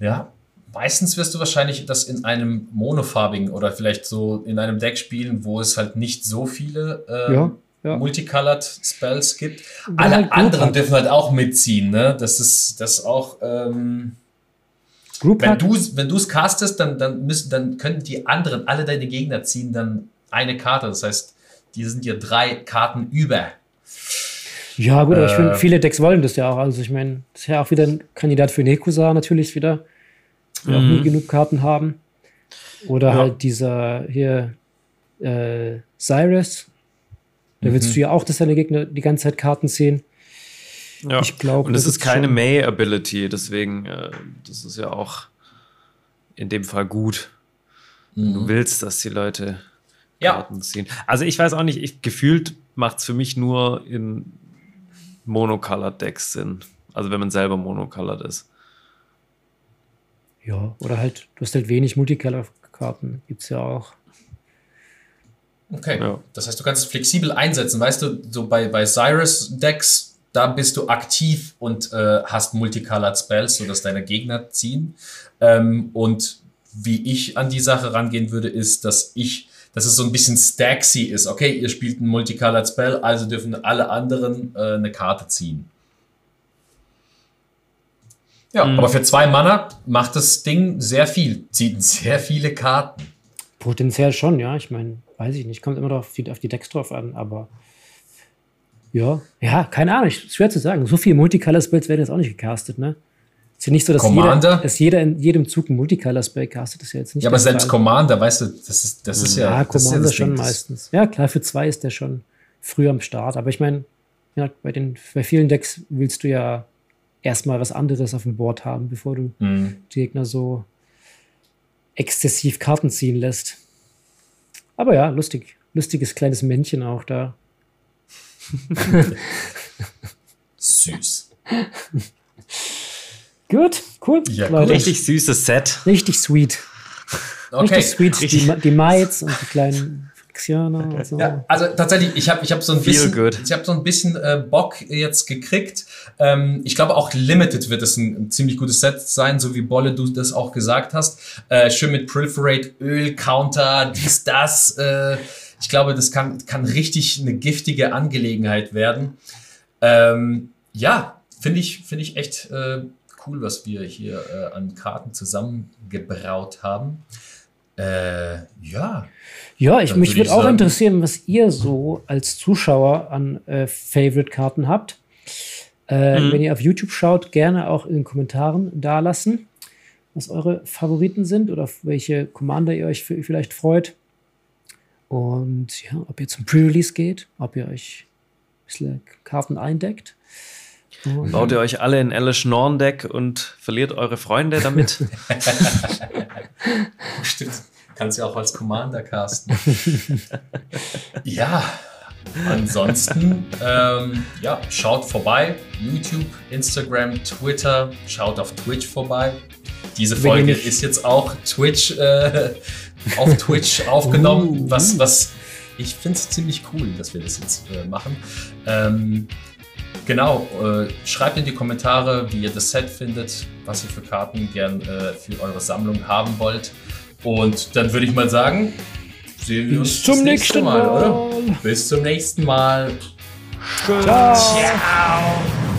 Ja, meistens wirst du wahrscheinlich das in einem monofarbigen oder vielleicht so in einem Deck spielen, wo es halt nicht so viele äh, ja, ja. Multicolored Spells gibt. Wenn Alle halt anderen dürfen halt auch mitziehen, ne? Das ist das auch. Ähm, wenn du wenn du es castest, dann dann müssen dann können die anderen alle deine Gegner ziehen dann eine Karte. Das heißt, die sind dir drei Karten über. Ja, gut, aber äh, ich finde, viele Decks wollen das ja auch. Also ich meine, das ist ja auch wieder ein Kandidat für Nekusa natürlich wieder die auch nie mhm. genug Karten haben. Oder ja. halt dieser hier äh, Cyrus. Da willst mhm. du ja auch, dass deine Gegner die ganze Zeit Karten ziehen. Ja. Ich glaube. Und es ist keine May-Ability, deswegen, äh, das ist ja auch in dem Fall gut. Mhm. Du willst, dass die Leute Karten ja. ziehen. Also ich weiß auch nicht, ich, gefühlt macht es für mich nur in Monocolored Decks Sinn. Also wenn man selber monocolored ist. Ja, oder halt, du hast halt wenig Multicolor-Karten, gibt es ja auch. Okay, ja. das heißt, du kannst es flexibel einsetzen. Weißt du, so bei, bei Cyrus-Decks, da bist du aktiv und äh, hast Multicolored Spells, sodass deine Gegner ziehen. Ähm, und wie ich an die Sache rangehen würde, ist, dass ich, dass es so ein bisschen stacksy ist. Okay, ihr spielt ein Multicolored Spell, also dürfen alle anderen äh, eine Karte ziehen. Ja, mhm. aber für zwei Mana macht das Ding sehr viel, zieht sehr viele Karten. Potenziell schon, ja. Ich meine, weiß ich nicht, kommt immer noch auf die, auf die Decks drauf an, aber ja, ja, keine Ahnung, schwer zu sagen. So viele Multicolor-Spells werden jetzt auch nicht gecastet, ne? Ist ja nicht so, dass jeder, dass jeder in jedem Zug ein Multicolor-Spell castet, das ist ja jetzt nicht. Ja, aber selbst Fall. Commander, weißt du, das ist, das ist ja. Ja, Commander ja schon Ding, meistens. Ja, klar, für zwei ist der schon früh am Start. Aber ich meine, ja, bei, den, bei vielen Decks willst du ja erstmal was anderes auf dem Board haben, bevor du mhm. die Gegner so exzessiv Karten ziehen lässt. Aber ja, lustig. Lustiges kleines Männchen auch da. Süß. Gut, cool. Ja, Richtig süßes Set. Richtig sweet. Okay. Richtig sweet. Richtig. Die, die Mites und die kleinen Friktioner so. Ja, also tatsächlich, ich habe ich hab so ein bisschen, ich habe so ein bisschen äh, Bock jetzt gekriegt. Ähm, ich glaube auch Limited wird es ein, ein, ziemlich gutes Set sein, so wie Bolle du das auch gesagt hast. Äh, schön mit Proliferate, Öl, Counter, dies, das. Äh, ich glaube, das kann, kann richtig eine giftige Angelegenheit werden. Ähm, ja, finde ich, finde ich echt äh, cool, was wir hier äh, an Karten zusammengebraut haben. Äh, ja. Ja, ich, mich würde auch interessieren, was ihr so als Zuschauer an äh, Favorite-Karten habt. Äh, mhm. Wenn ihr auf YouTube schaut, gerne auch in den Kommentaren dalassen, was eure Favoriten sind oder auf welche Commander ihr euch vielleicht freut. Und ja, ob ihr zum Pre-Release geht, ob ihr euch ein bisschen Karten eindeckt. Und Baut ihr euch alle in Alice Norn Deck und verliert eure Freunde damit? Stimmt. Kannst ja auch als Commander casten. ja, ansonsten, ähm, ja, schaut vorbei. YouTube, Instagram, Twitter, schaut auf Twitch vorbei. Diese Folge ist jetzt auch Twitch äh, auf Twitch aufgenommen, uh, was, was ich finde es ziemlich cool, dass wir das jetzt äh, machen. Ähm, genau, äh, schreibt in die Kommentare, wie ihr das Set findet, was ihr für Karten gern äh, für eure Sammlung haben wollt. Und dann würde ich mal sagen, sehen wir uns zum nächsten Mal, Mal, oder? Bis zum nächsten Mal. Ciao. Ciao.